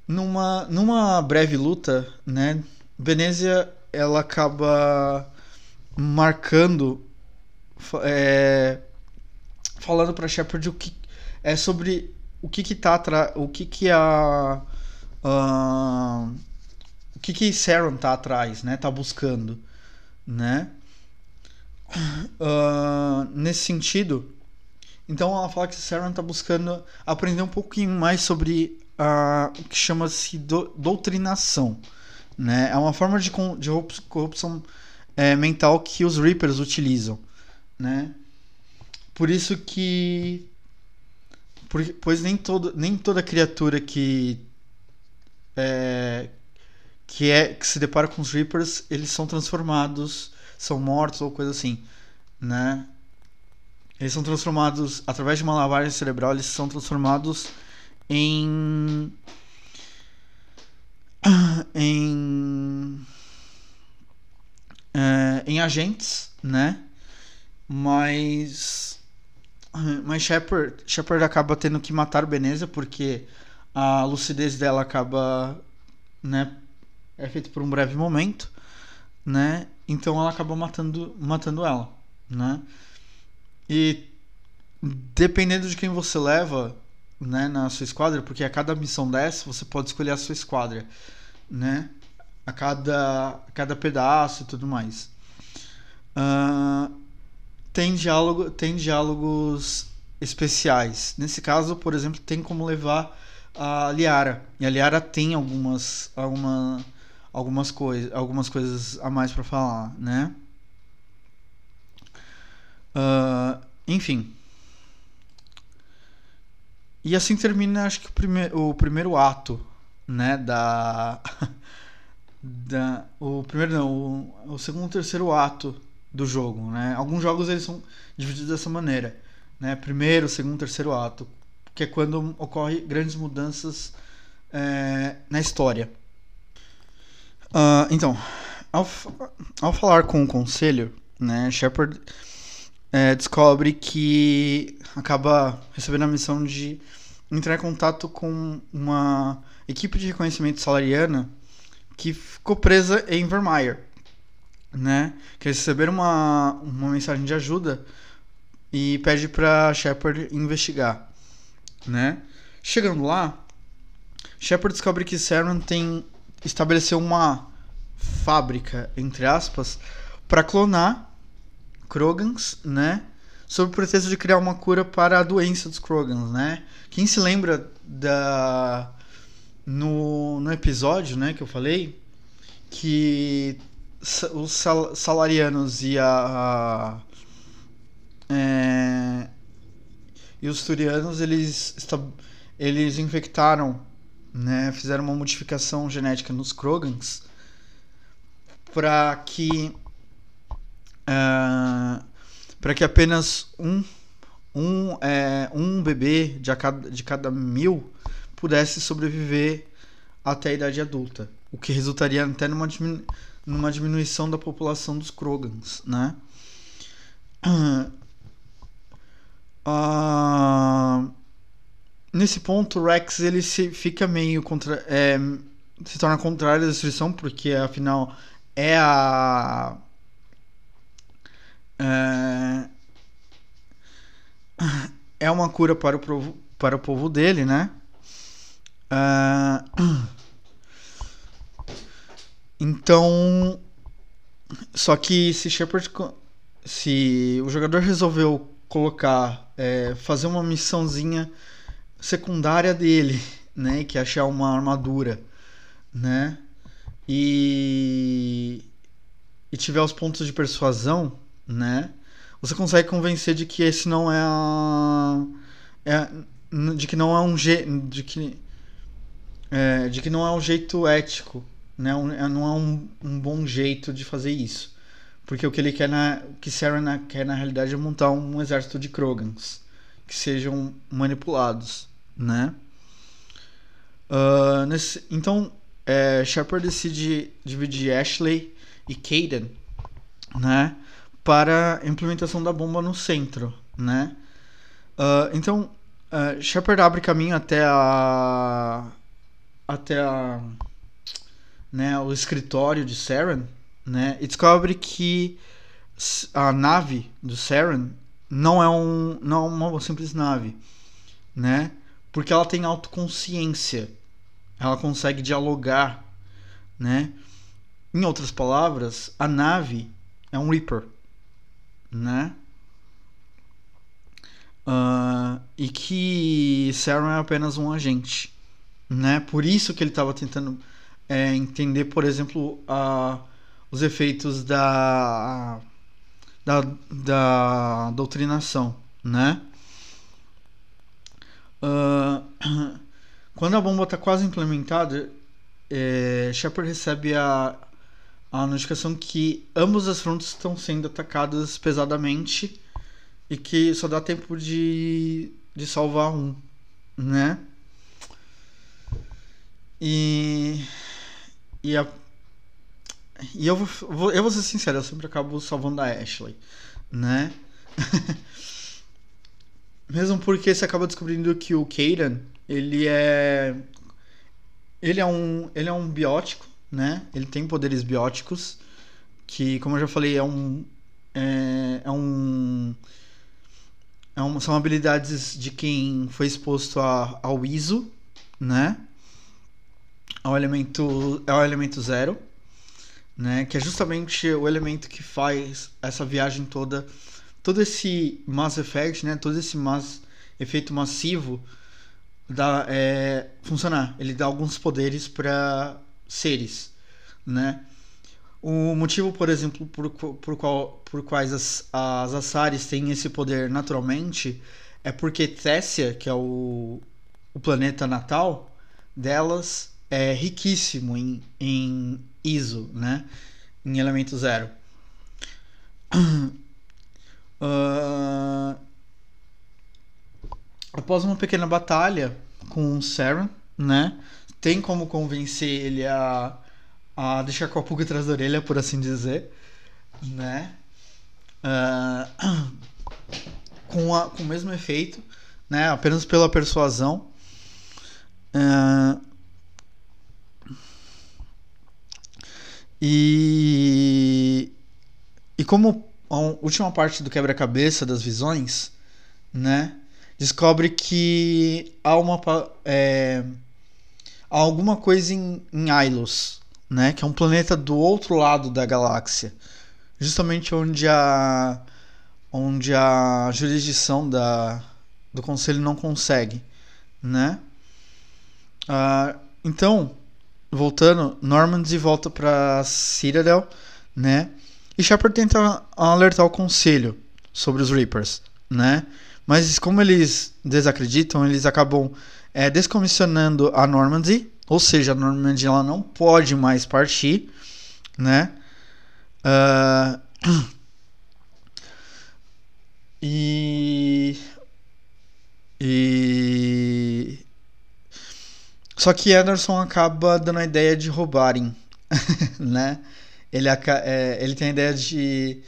Numa, numa breve luta, né? Benezia ela acaba marcando, é, falando para Shepard o que é sobre o que que tá o que que a o que que Saren tá atrás, né? Tá buscando, né? Uh, nesse sentido, então ela fala que Sharon está buscando aprender um pouquinho mais sobre uh, o que chama-se do, doutrinação. Né? É uma forma de, de corrupção é, mental que os Reapers utilizam. Né? Por isso que. Por, pois nem, todo, nem toda criatura que. É, que, é, que se depara com os Reapers, eles são transformados, são mortos ou coisa assim. Né? Eles são transformados, através de uma lavagem cerebral, eles são transformados em. em. É, em agentes, né? Mas. Mas Shepard, Shepard acaba tendo que matar Beneza porque a lucidez dela acaba. né? É feita por um breve momento, né? Então ela acaba matando, matando ela, né? E dependendo de quem você leva, né, na sua esquadra, porque a cada missão dessa você pode escolher a sua esquadra, né? A cada, a cada pedaço e tudo mais. Uh, tem diálogo, tem diálogos especiais. Nesse caso, por exemplo, tem como levar a Liara. E a Liara tem algumas, alguma, algumas coisas, algumas coisas a mais para falar, né? Uh, enfim. E assim termina, acho que o, prime o primeiro ato, né, da... da o primeiro não, o, o segundo terceiro ato do jogo, né? Alguns jogos eles são divididos dessa maneira, né? Primeiro, segundo, terceiro ato, que é quando ocorre grandes mudanças é, na história. Uh, então, ao, ao falar com o conselho, né, Shepard é, descobre que acaba recebendo a missão de entrar em contato com uma equipe de reconhecimento salariana que ficou presa em Vermeer, né? Que receberam uma, uma mensagem de ajuda e pede para Shepard investigar, né? Chegando lá, Shepard descobre que Saren tem estabeleceu uma fábrica entre aspas para clonar Krogans, né? Sob o pretexto de criar uma cura para a doença dos Krogans, né? Quem se lembra da no, no episódio, né, que eu falei que os sal, salarianos e a, a é, e os turianos eles eles infectaram, né, fizeram uma modificação genética nos Krogans para que uh, para que apenas um, um, é, um bebê de cada, de cada mil pudesse sobreviver até a idade adulta, o que resultaria até numa, diminu numa diminuição da população dos Krogans, né? Uh, nesse ponto, o Rex ele se fica meio contra, é, se torna contrário à destruição porque afinal é a é, é uma cura para o povo, para o povo dele, né? Uh, então, só que se Shepard, se o jogador resolveu colocar, é, fazer uma missãozinha secundária dele, né, que é achar uma armadura, né, e e tiver os pontos de persuasão, né, você consegue convencer de que esse não é a, é, de que não é um jeito de que é, de que não é um jeito ético, né? É, não é um, um, bom jeito de fazer isso. Porque o que ele quer na. O que Saren quer na realidade é montar um exército de Krogans que sejam manipulados, né? Uh, nesse, então, é, Shepard decide dividir Ashley e Caden, né? Para a implementação da bomba no centro, né? Uh, então, uh, Shepard abre caminho até a até a, né, o escritório de Saren, né, e descobre que a nave do Saren não é um não é uma simples nave, né? Porque ela tem autoconsciência. Ela consegue dialogar, né? Em outras palavras, a nave é um Reaper, né? Uh, e que Saren é apenas um agente né? Por isso que ele estava tentando é, entender, por exemplo, a, os efeitos da, da, da doutrinação, né? Uh, quando a bomba está quase implementada, é, Shepard recebe a, a notificação que ambos as frontes estão sendo atacadas pesadamente e que só dá tempo de, de salvar um, né? E. E, a, e eu, vou, eu vou ser sincero, eu sempre acabo salvando a Ashley, né? Mesmo porque você acaba descobrindo que o Kaden, ele é. Ele é um. Ele é um biótico, né? Ele tem poderes bióticos. Que, como eu já falei, é um. É, é um. É um, são habilidades de quem foi exposto a, ao ISO, né? ao elemento é o elemento zero, né? Que é justamente o elemento que faz essa viagem toda, todo esse mass effect, né? Todo esse mass, efeito massivo dá, é, funcionar. Ele dá alguns poderes para seres, né? O motivo, por exemplo, por, por, qual, por quais as, as Assares têm esse poder naturalmente é porque Tessia, que é o, o planeta natal delas, é riquíssimo em, em ISO, né? Em elemento zero. Uh, após uma pequena batalha com o Saren, né? Tem como convencer ele a, a deixar com a pulga atrás da orelha, por assim dizer, né? Uh, com, a, com o mesmo efeito, né? Apenas pela persuasão. Uh, E, e como a última parte do quebra-cabeça das visões, né, descobre que há uma é, há alguma coisa em, em Ailos, né, que é um planeta do outro lado da galáxia, justamente onde a onde a jurisdição da, do conselho não consegue, né? Ah, então voltando, Normandy volta para Citadel, né? E Shepard tenta alertar o conselho sobre os Reapers, né? Mas como eles desacreditam, eles acabam é, descomissionando a Normandy, ou seja, a Normandy ela não pode mais partir, né? Uh... E E. Só que Anderson acaba dando a ideia de roubarem, né? Ele, é, ele tem a ideia de.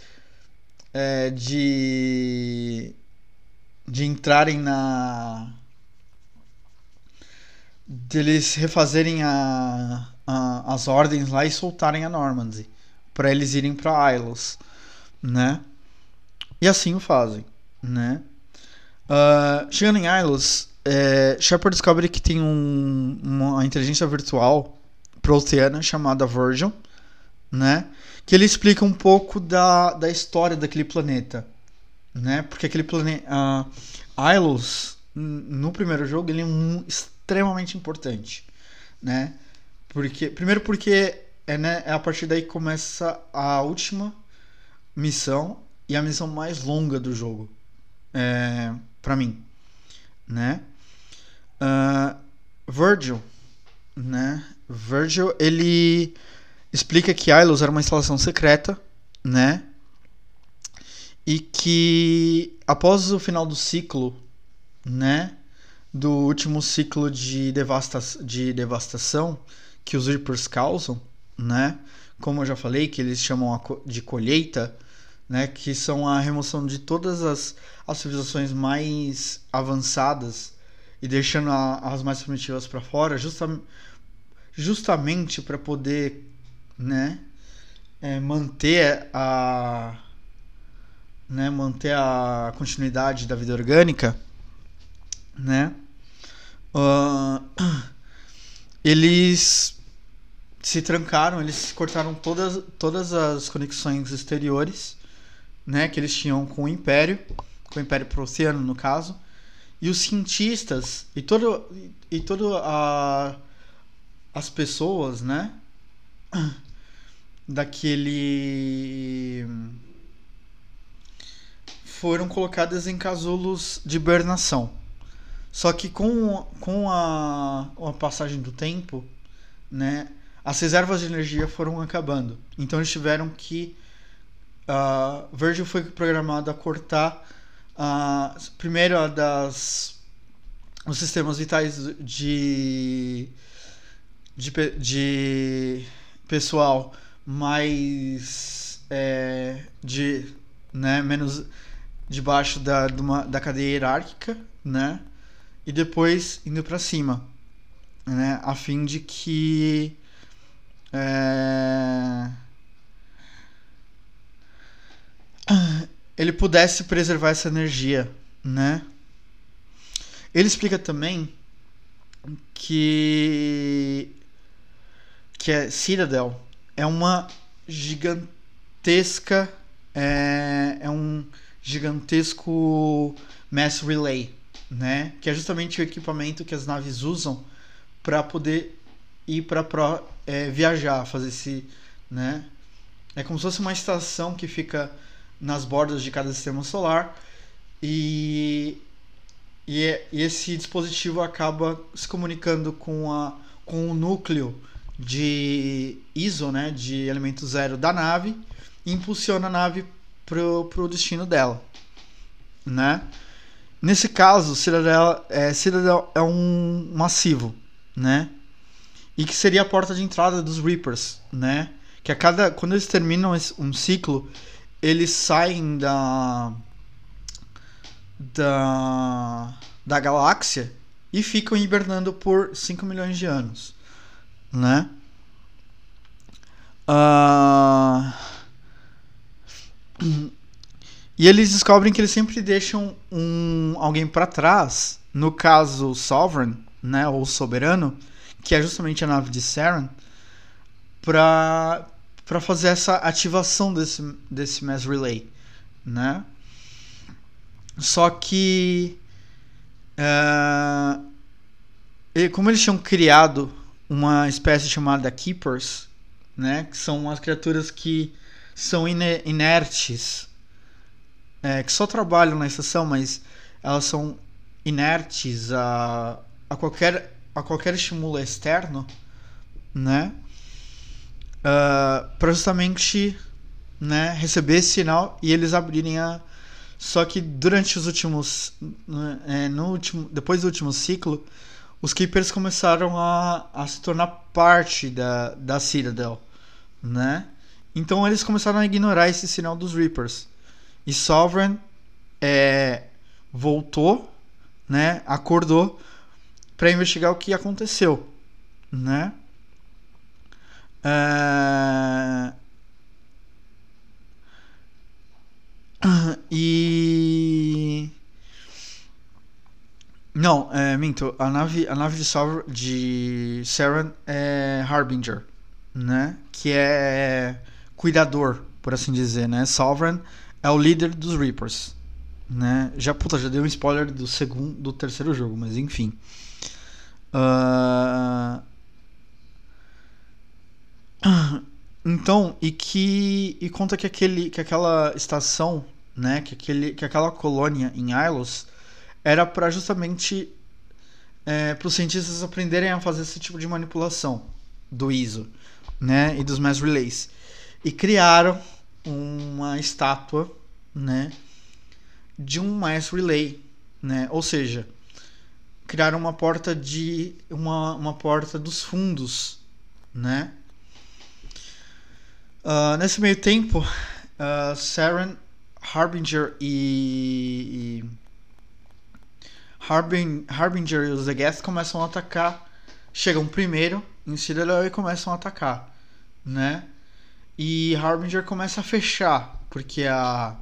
É, de. de entrarem na. deles refazerem a, a, as ordens lá e soltarem a Normandy para eles irem para Ilos, né? E assim o fazem, né? Uh, chegando em Ilos, é, Shepard descobre que tem um, uma inteligência virtual proteana chamada Virgil, né? Que ele explica um pouco da, da história daquele planeta, né? Porque aquele planeta, uh, Ilos, no primeiro jogo, ele é um, extremamente importante, né? Porque, primeiro porque é, né, é a partir daí que começa a última missão e a missão mais longa do jogo. É, para mim, né? Uh, Virgil, né? Virgil, ele explica que Ilos era uma instalação secreta, né? E que após o final do ciclo, né? Do último ciclo de, devasta de devastação que os Reapers causam, né? Como eu já falei, que eles chamam de colheita, né? Que são a remoção de todas as, as civilizações mais avançadas e deixando a, as mais primitivas para fora, justa, justamente para poder, né? É, manter a né, manter a continuidade da vida orgânica, né? Uh, eles se trancaram, eles cortaram todas, todas as conexões exteriores, né, que eles tinham com o Império, com o Império Prussiano no caso, e os cientistas e todo e todo a as pessoas, né, daquele foram colocadas em casulos de hibernação. Só que com, com a, a passagem do tempo, né, as reservas de energia foram acabando. Então eles tiveram que. Uh, Virgil foi programado a cortar uh, primeiro a das os sistemas vitais de, de, de pessoal mais é, de né, menos debaixo da, de uma, da cadeia hierárquica, né? E depois indo para cima, né? A fim de que é... ele pudesse preservar essa energia, né? Ele explica também que que é Citadel é uma gigantesca é, é um gigantesco mass relay, né? Que é justamente o equipamento que as naves usam para poder ir para é, viajar, fazer esse, né? É como se fosse uma estação que fica nas bordas de cada sistema solar e, e, é, esse dispositivo acaba se comunicando com, a, com o núcleo de ISO, né, de elemento zero da nave, e impulsiona a nave pro, pro destino dela, né? Nesse caso, Citadel é, Citadel é um massivo, né? e que seria a porta de entrada dos Reapers, né? Que a cada quando eles terminam um ciclo, eles saem da da da galáxia e ficam hibernando por 5 milhões de anos, né? Uh... E eles descobrem que eles sempre deixam um alguém para trás, no caso Sovereign, né, ou Soberano, que é justamente a nave de Saren, para para fazer essa ativação desse desse mass relay, né? Só que uh, como eles tinham criado uma espécie chamada Keepers, né? Que são as criaturas que são inertes, é, que só trabalham na estação, mas elas são inertes a, a qualquer a qualquer estímulo externo, né? Uh, ah, para justamente né, receber esse sinal e eles abrirem a Só que durante os últimos. É, no último, depois do último ciclo, os Keepers começaram a, a se tornar parte da, da Citadel, né? Então eles começaram a ignorar esse sinal dos Reapers. E Sovereign é, voltou, né? Acordou para investigar o que aconteceu, né? É... E não, é, minto. A nave, a nave de, Sauer, de Saren é Harbinger, né? Que é cuidador, por assim dizer, né? Sovereign é o líder dos Reapers, né? Já puta, já deu um spoiler do segundo, do terceiro jogo, mas enfim. Uh... Então, e que e conta que aquele que aquela estação, né, que aquele que aquela colônia em Ilos era para justamente é, para os cientistas aprenderem a fazer esse tipo de manipulação do ISO, né, e dos mass relays. E criaram uma estátua, né, de um mass relay, né? Ou seja, criaram uma porta de uma, uma porta dos fundos, né? Uh, nesse meio tempo, uh, Saren, Harbinger e, e Harbin, Harbinger e os Zegeth começam a atacar. Chegam primeiro em Citadel e começam a atacar, né? E Harbinger começa a fechar, porque a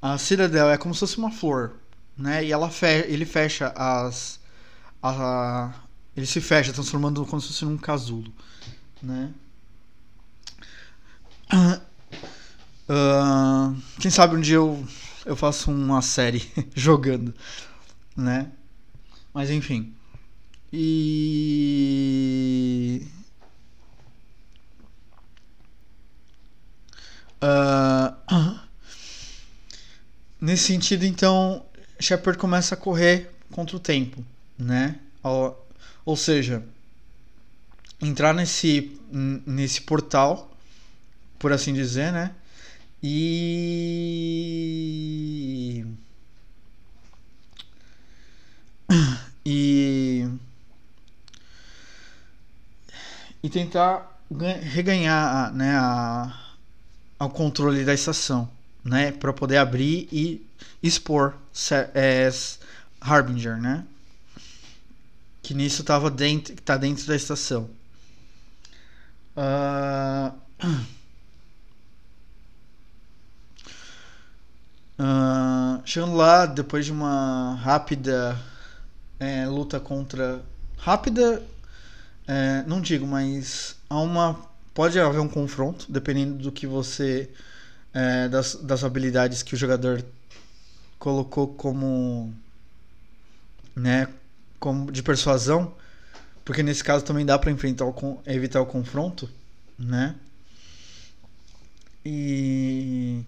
a Citadel é como se fosse uma flor, né? E ela fe ele fecha as a, ele se fecha, transformando como se fosse num casulo, né? Uh, quem sabe um dia eu, eu faço uma série jogando né? Mas enfim. E. Uh, nesse sentido, então, Shepard começa a correr contra o tempo, né? Ou, ou seja, entrar nesse, nesse portal, por assim dizer, né? E e e tentar reganhar né, a, o controle da estação, né, para poder abrir e expor é, Harbinger, né, que nisso estava dentro, tá dentro da estação. Uh, uh, chegando lá, depois de uma rápida é, luta contra rápida, é, não digo, mas há uma pode haver um confronto dependendo do que você é, das, das habilidades que o jogador colocou como né como de persuasão porque nesse caso também dá para enfrentar o, evitar o confronto né? E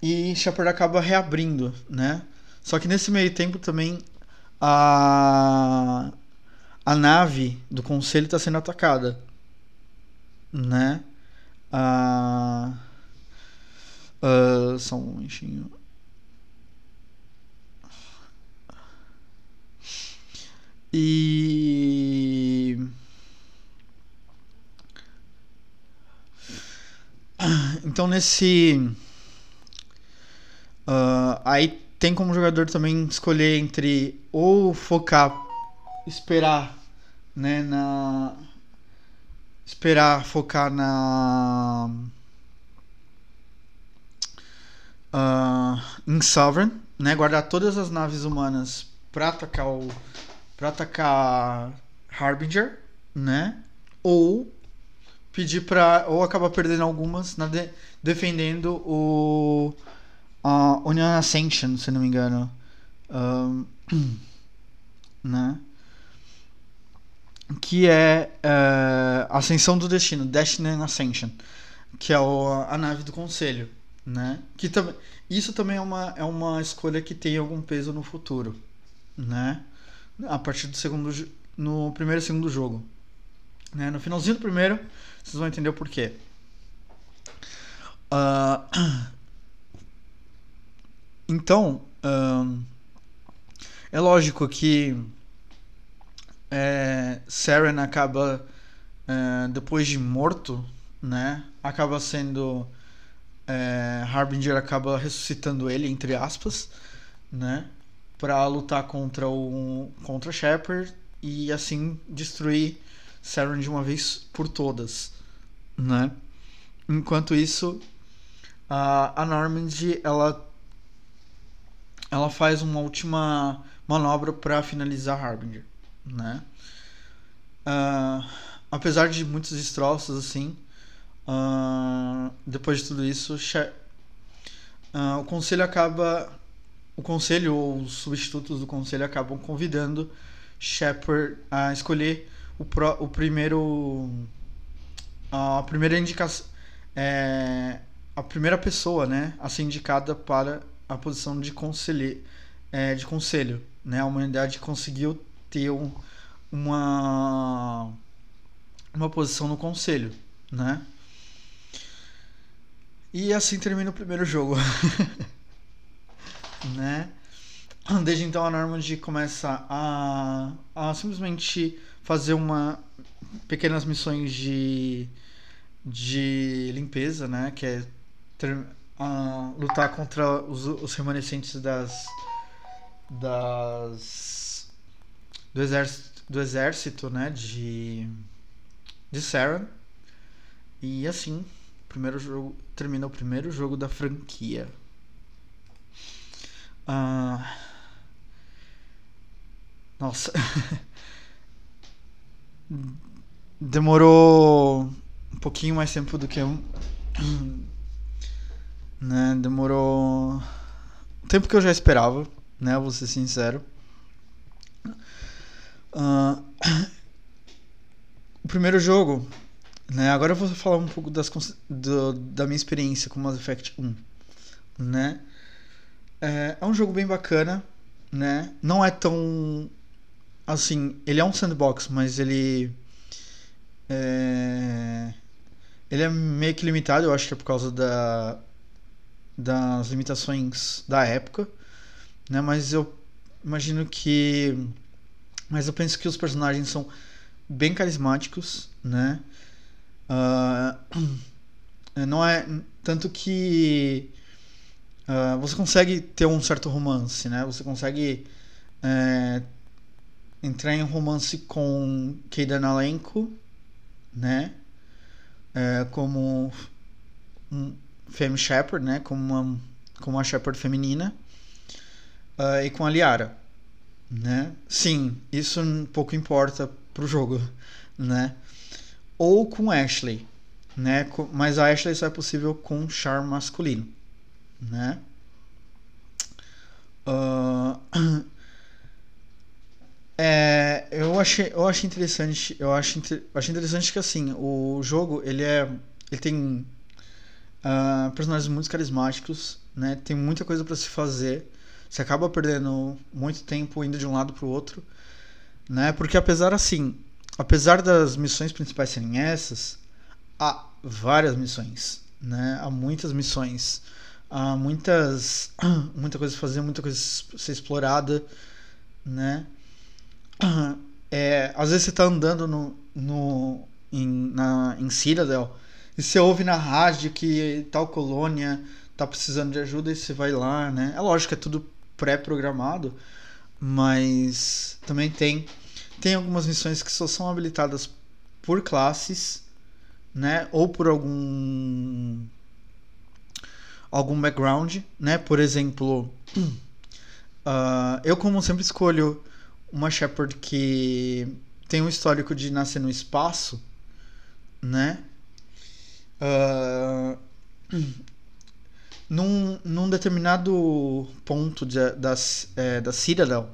e Shepard acaba reabrindo né só que nesse meio tempo também a, a nave do conselho está sendo atacada. Né? A, uh, só um momentinho. E. Então nesse. Uh, aí tem como jogador também escolher entre ou focar, esperar, né, na esperar focar na uh, em Sovereign, né, guardar todas as naves humanas para atacar o para atacar Harbinger, né? Ou pedir para ou acabar perdendo algumas de, defendendo o a Union Ascension, se não me engano. Um, né? Que é uh, Ascensão do Destino, Destiny Ascension, que é o, a nave do Conselho, né? Que também isso também é uma, é uma escolha que tem algum peso no futuro, né? A partir do segundo no primeiro e segundo jogo, né? No finalzinho do primeiro, vocês vão entender o porquê. Uh, então, é lógico que é, Saren acaba, é, depois de morto, né? Acaba sendo. É, Harbinger acaba ressuscitando ele, entre aspas, né? Pra lutar contra o contra Shepard e assim destruir Saren de uma vez por todas, né? Enquanto isso, a, a Normandy ela ela faz uma última manobra para finalizar Harbinger, né? Uh, apesar de muitos destroços assim, uh, depois de tudo isso, uh, o conselho acaba, o conselho ou os substitutos do conselho acabam convidando Shepard a escolher o, pro, o primeiro, a primeira indicação, é, a primeira pessoa, né, a ser indicada para a posição de conselho, é, de conselho, né? A humanidade conseguiu ter um, uma uma posição no conselho, né? E assim termina o primeiro jogo, né? Desde então a Normandy começa a, a simplesmente fazer uma pequenas missões de de limpeza, né? Que é ter, uh, lutar contra os, os remanescentes das das do exército, do exército né, de de Saren. E assim, primeiro jogo termina o primeiro jogo da franquia. Uh, nossa. Demorou um pouquinho mais tempo do que eu. Né? Demorou. O tempo que eu já esperava né? Vou ser sincero. Uh, o primeiro jogo, né? Agora eu vou falar um pouco das, do, da minha experiência com Mass Effect 1, né? É, é um jogo bem bacana, né? Não é tão assim, ele é um sandbox, mas ele é, ele é meio que limitado, eu acho que é por causa da das limitações da época, né? Mas eu imagino que, mas eu penso que os personagens são bem carismáticos, né? Uh, não é tanto que uh, você consegue ter um certo romance, né? Você consegue é, entrar em romance com Keidan Alenko, né? É, como um Femme Shepherd, né? Como uma, como uma Shepherd feminina uh, e com a Liara, né? Sim, isso pouco importa pro jogo, né? Ou com Ashley, né? Mas a Ashley só é possível com char masculino, né? Uh, é, eu achei, eu achei interessante, eu acho, achei interessante que assim o jogo ele é, ele tem uh, personagens muito carismáticos, né? Tem muita coisa para se fazer você acaba perdendo muito tempo indo de um lado para o outro, né? Porque apesar assim, apesar das missões principais serem essas, há várias missões, né? Há muitas missões, há muitas muita coisa a fazer, muita coisa a ser explorada, né? É, às vezes você está andando no, no em, na, em Citadel e você ouve na rádio que tal colônia tá precisando de ajuda e você vai lá, né? É lógico é tudo pré-programado, mas também tem tem algumas missões que só são habilitadas por classes, né, ou por algum algum background, né? Por exemplo, uh, eu como sempre escolho uma Shepard que tem um histórico de nascer no espaço, né? Uh, num, num determinado ponto de, das, é, da Citadel,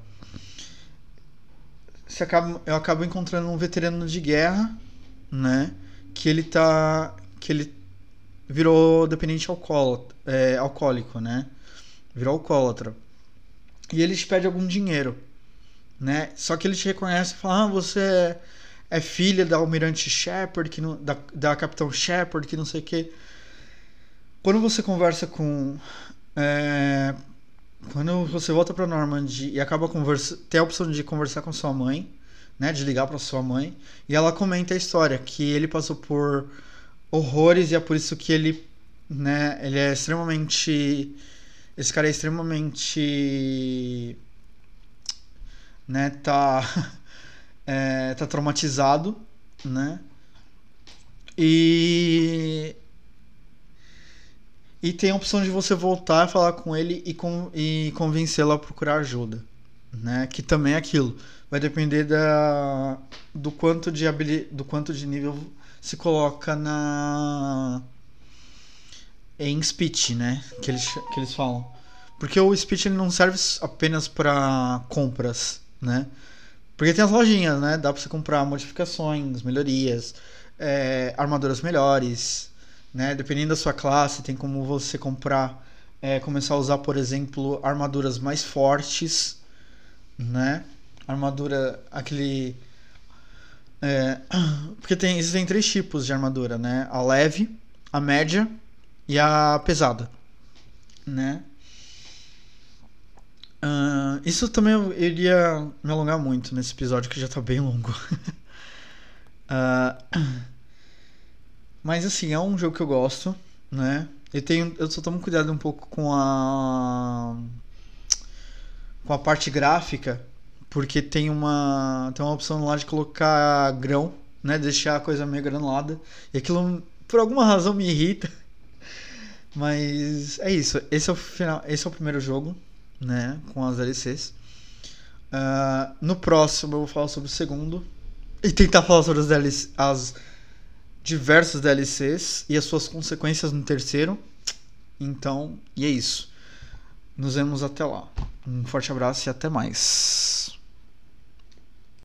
você acaba, eu acabo encontrando um veterano de guerra, né? Que ele tá. que ele virou dependente alcoólatra, é, alcoólico, né? Virou alcoólatra. E ele te pede algum dinheiro, né? Só que ele te reconhece e fala: Ah, você é, é filha da Almirante Shepard, que não, da, da Capitão Shepard, que não sei o que. Quando você conversa com. É, quando você volta para Normandy e acaba conversa, tem a opção de conversar com sua mãe, né, de ligar para sua mãe, e ela comenta a história que ele passou por horrores e é por isso que ele, né, ele é extremamente esse cara é extremamente né, tá é, tá traumatizado, né? E e tem a opção de você voltar a falar com ele e, com, e convencê-lo a procurar ajuda, né? Que também é aquilo. Vai depender da, do quanto de habili, do quanto de nível se coloca na em speech, né? Que eles, que eles falam. Porque o speech ele não serve apenas para compras, né? Porque tem as lojinhas, né? Dá para você comprar modificações, melhorias, é, armaduras melhores, né? Dependendo da sua classe, tem como você comprar, é, começar a usar, por exemplo, armaduras mais fortes, né? Armadura, aquele. É, porque tem, existem três tipos de armadura, né? A leve, a média e a pesada, né? Uh, isso também eu iria me alongar muito nesse episódio que já tá bem longo. uh, Mas assim, é um jogo que eu gosto, né? Eu tenho, eu só tomo cuidado um pouco com a com a parte gráfica, porque tem uma tem uma opção lá de colocar grão, né, deixar a coisa meio granulada, e aquilo por alguma razão me irrita. Mas é isso, esse é o final, esse é o primeiro jogo, né, com as DLCs. Uh, ah, no próximo eu vou falar sobre o segundo e tentar falar sobre as DLCs, as diversos DLCs e as suas consequências no terceiro. Então, e é isso. Nos vemos até lá. Um forte abraço e até mais.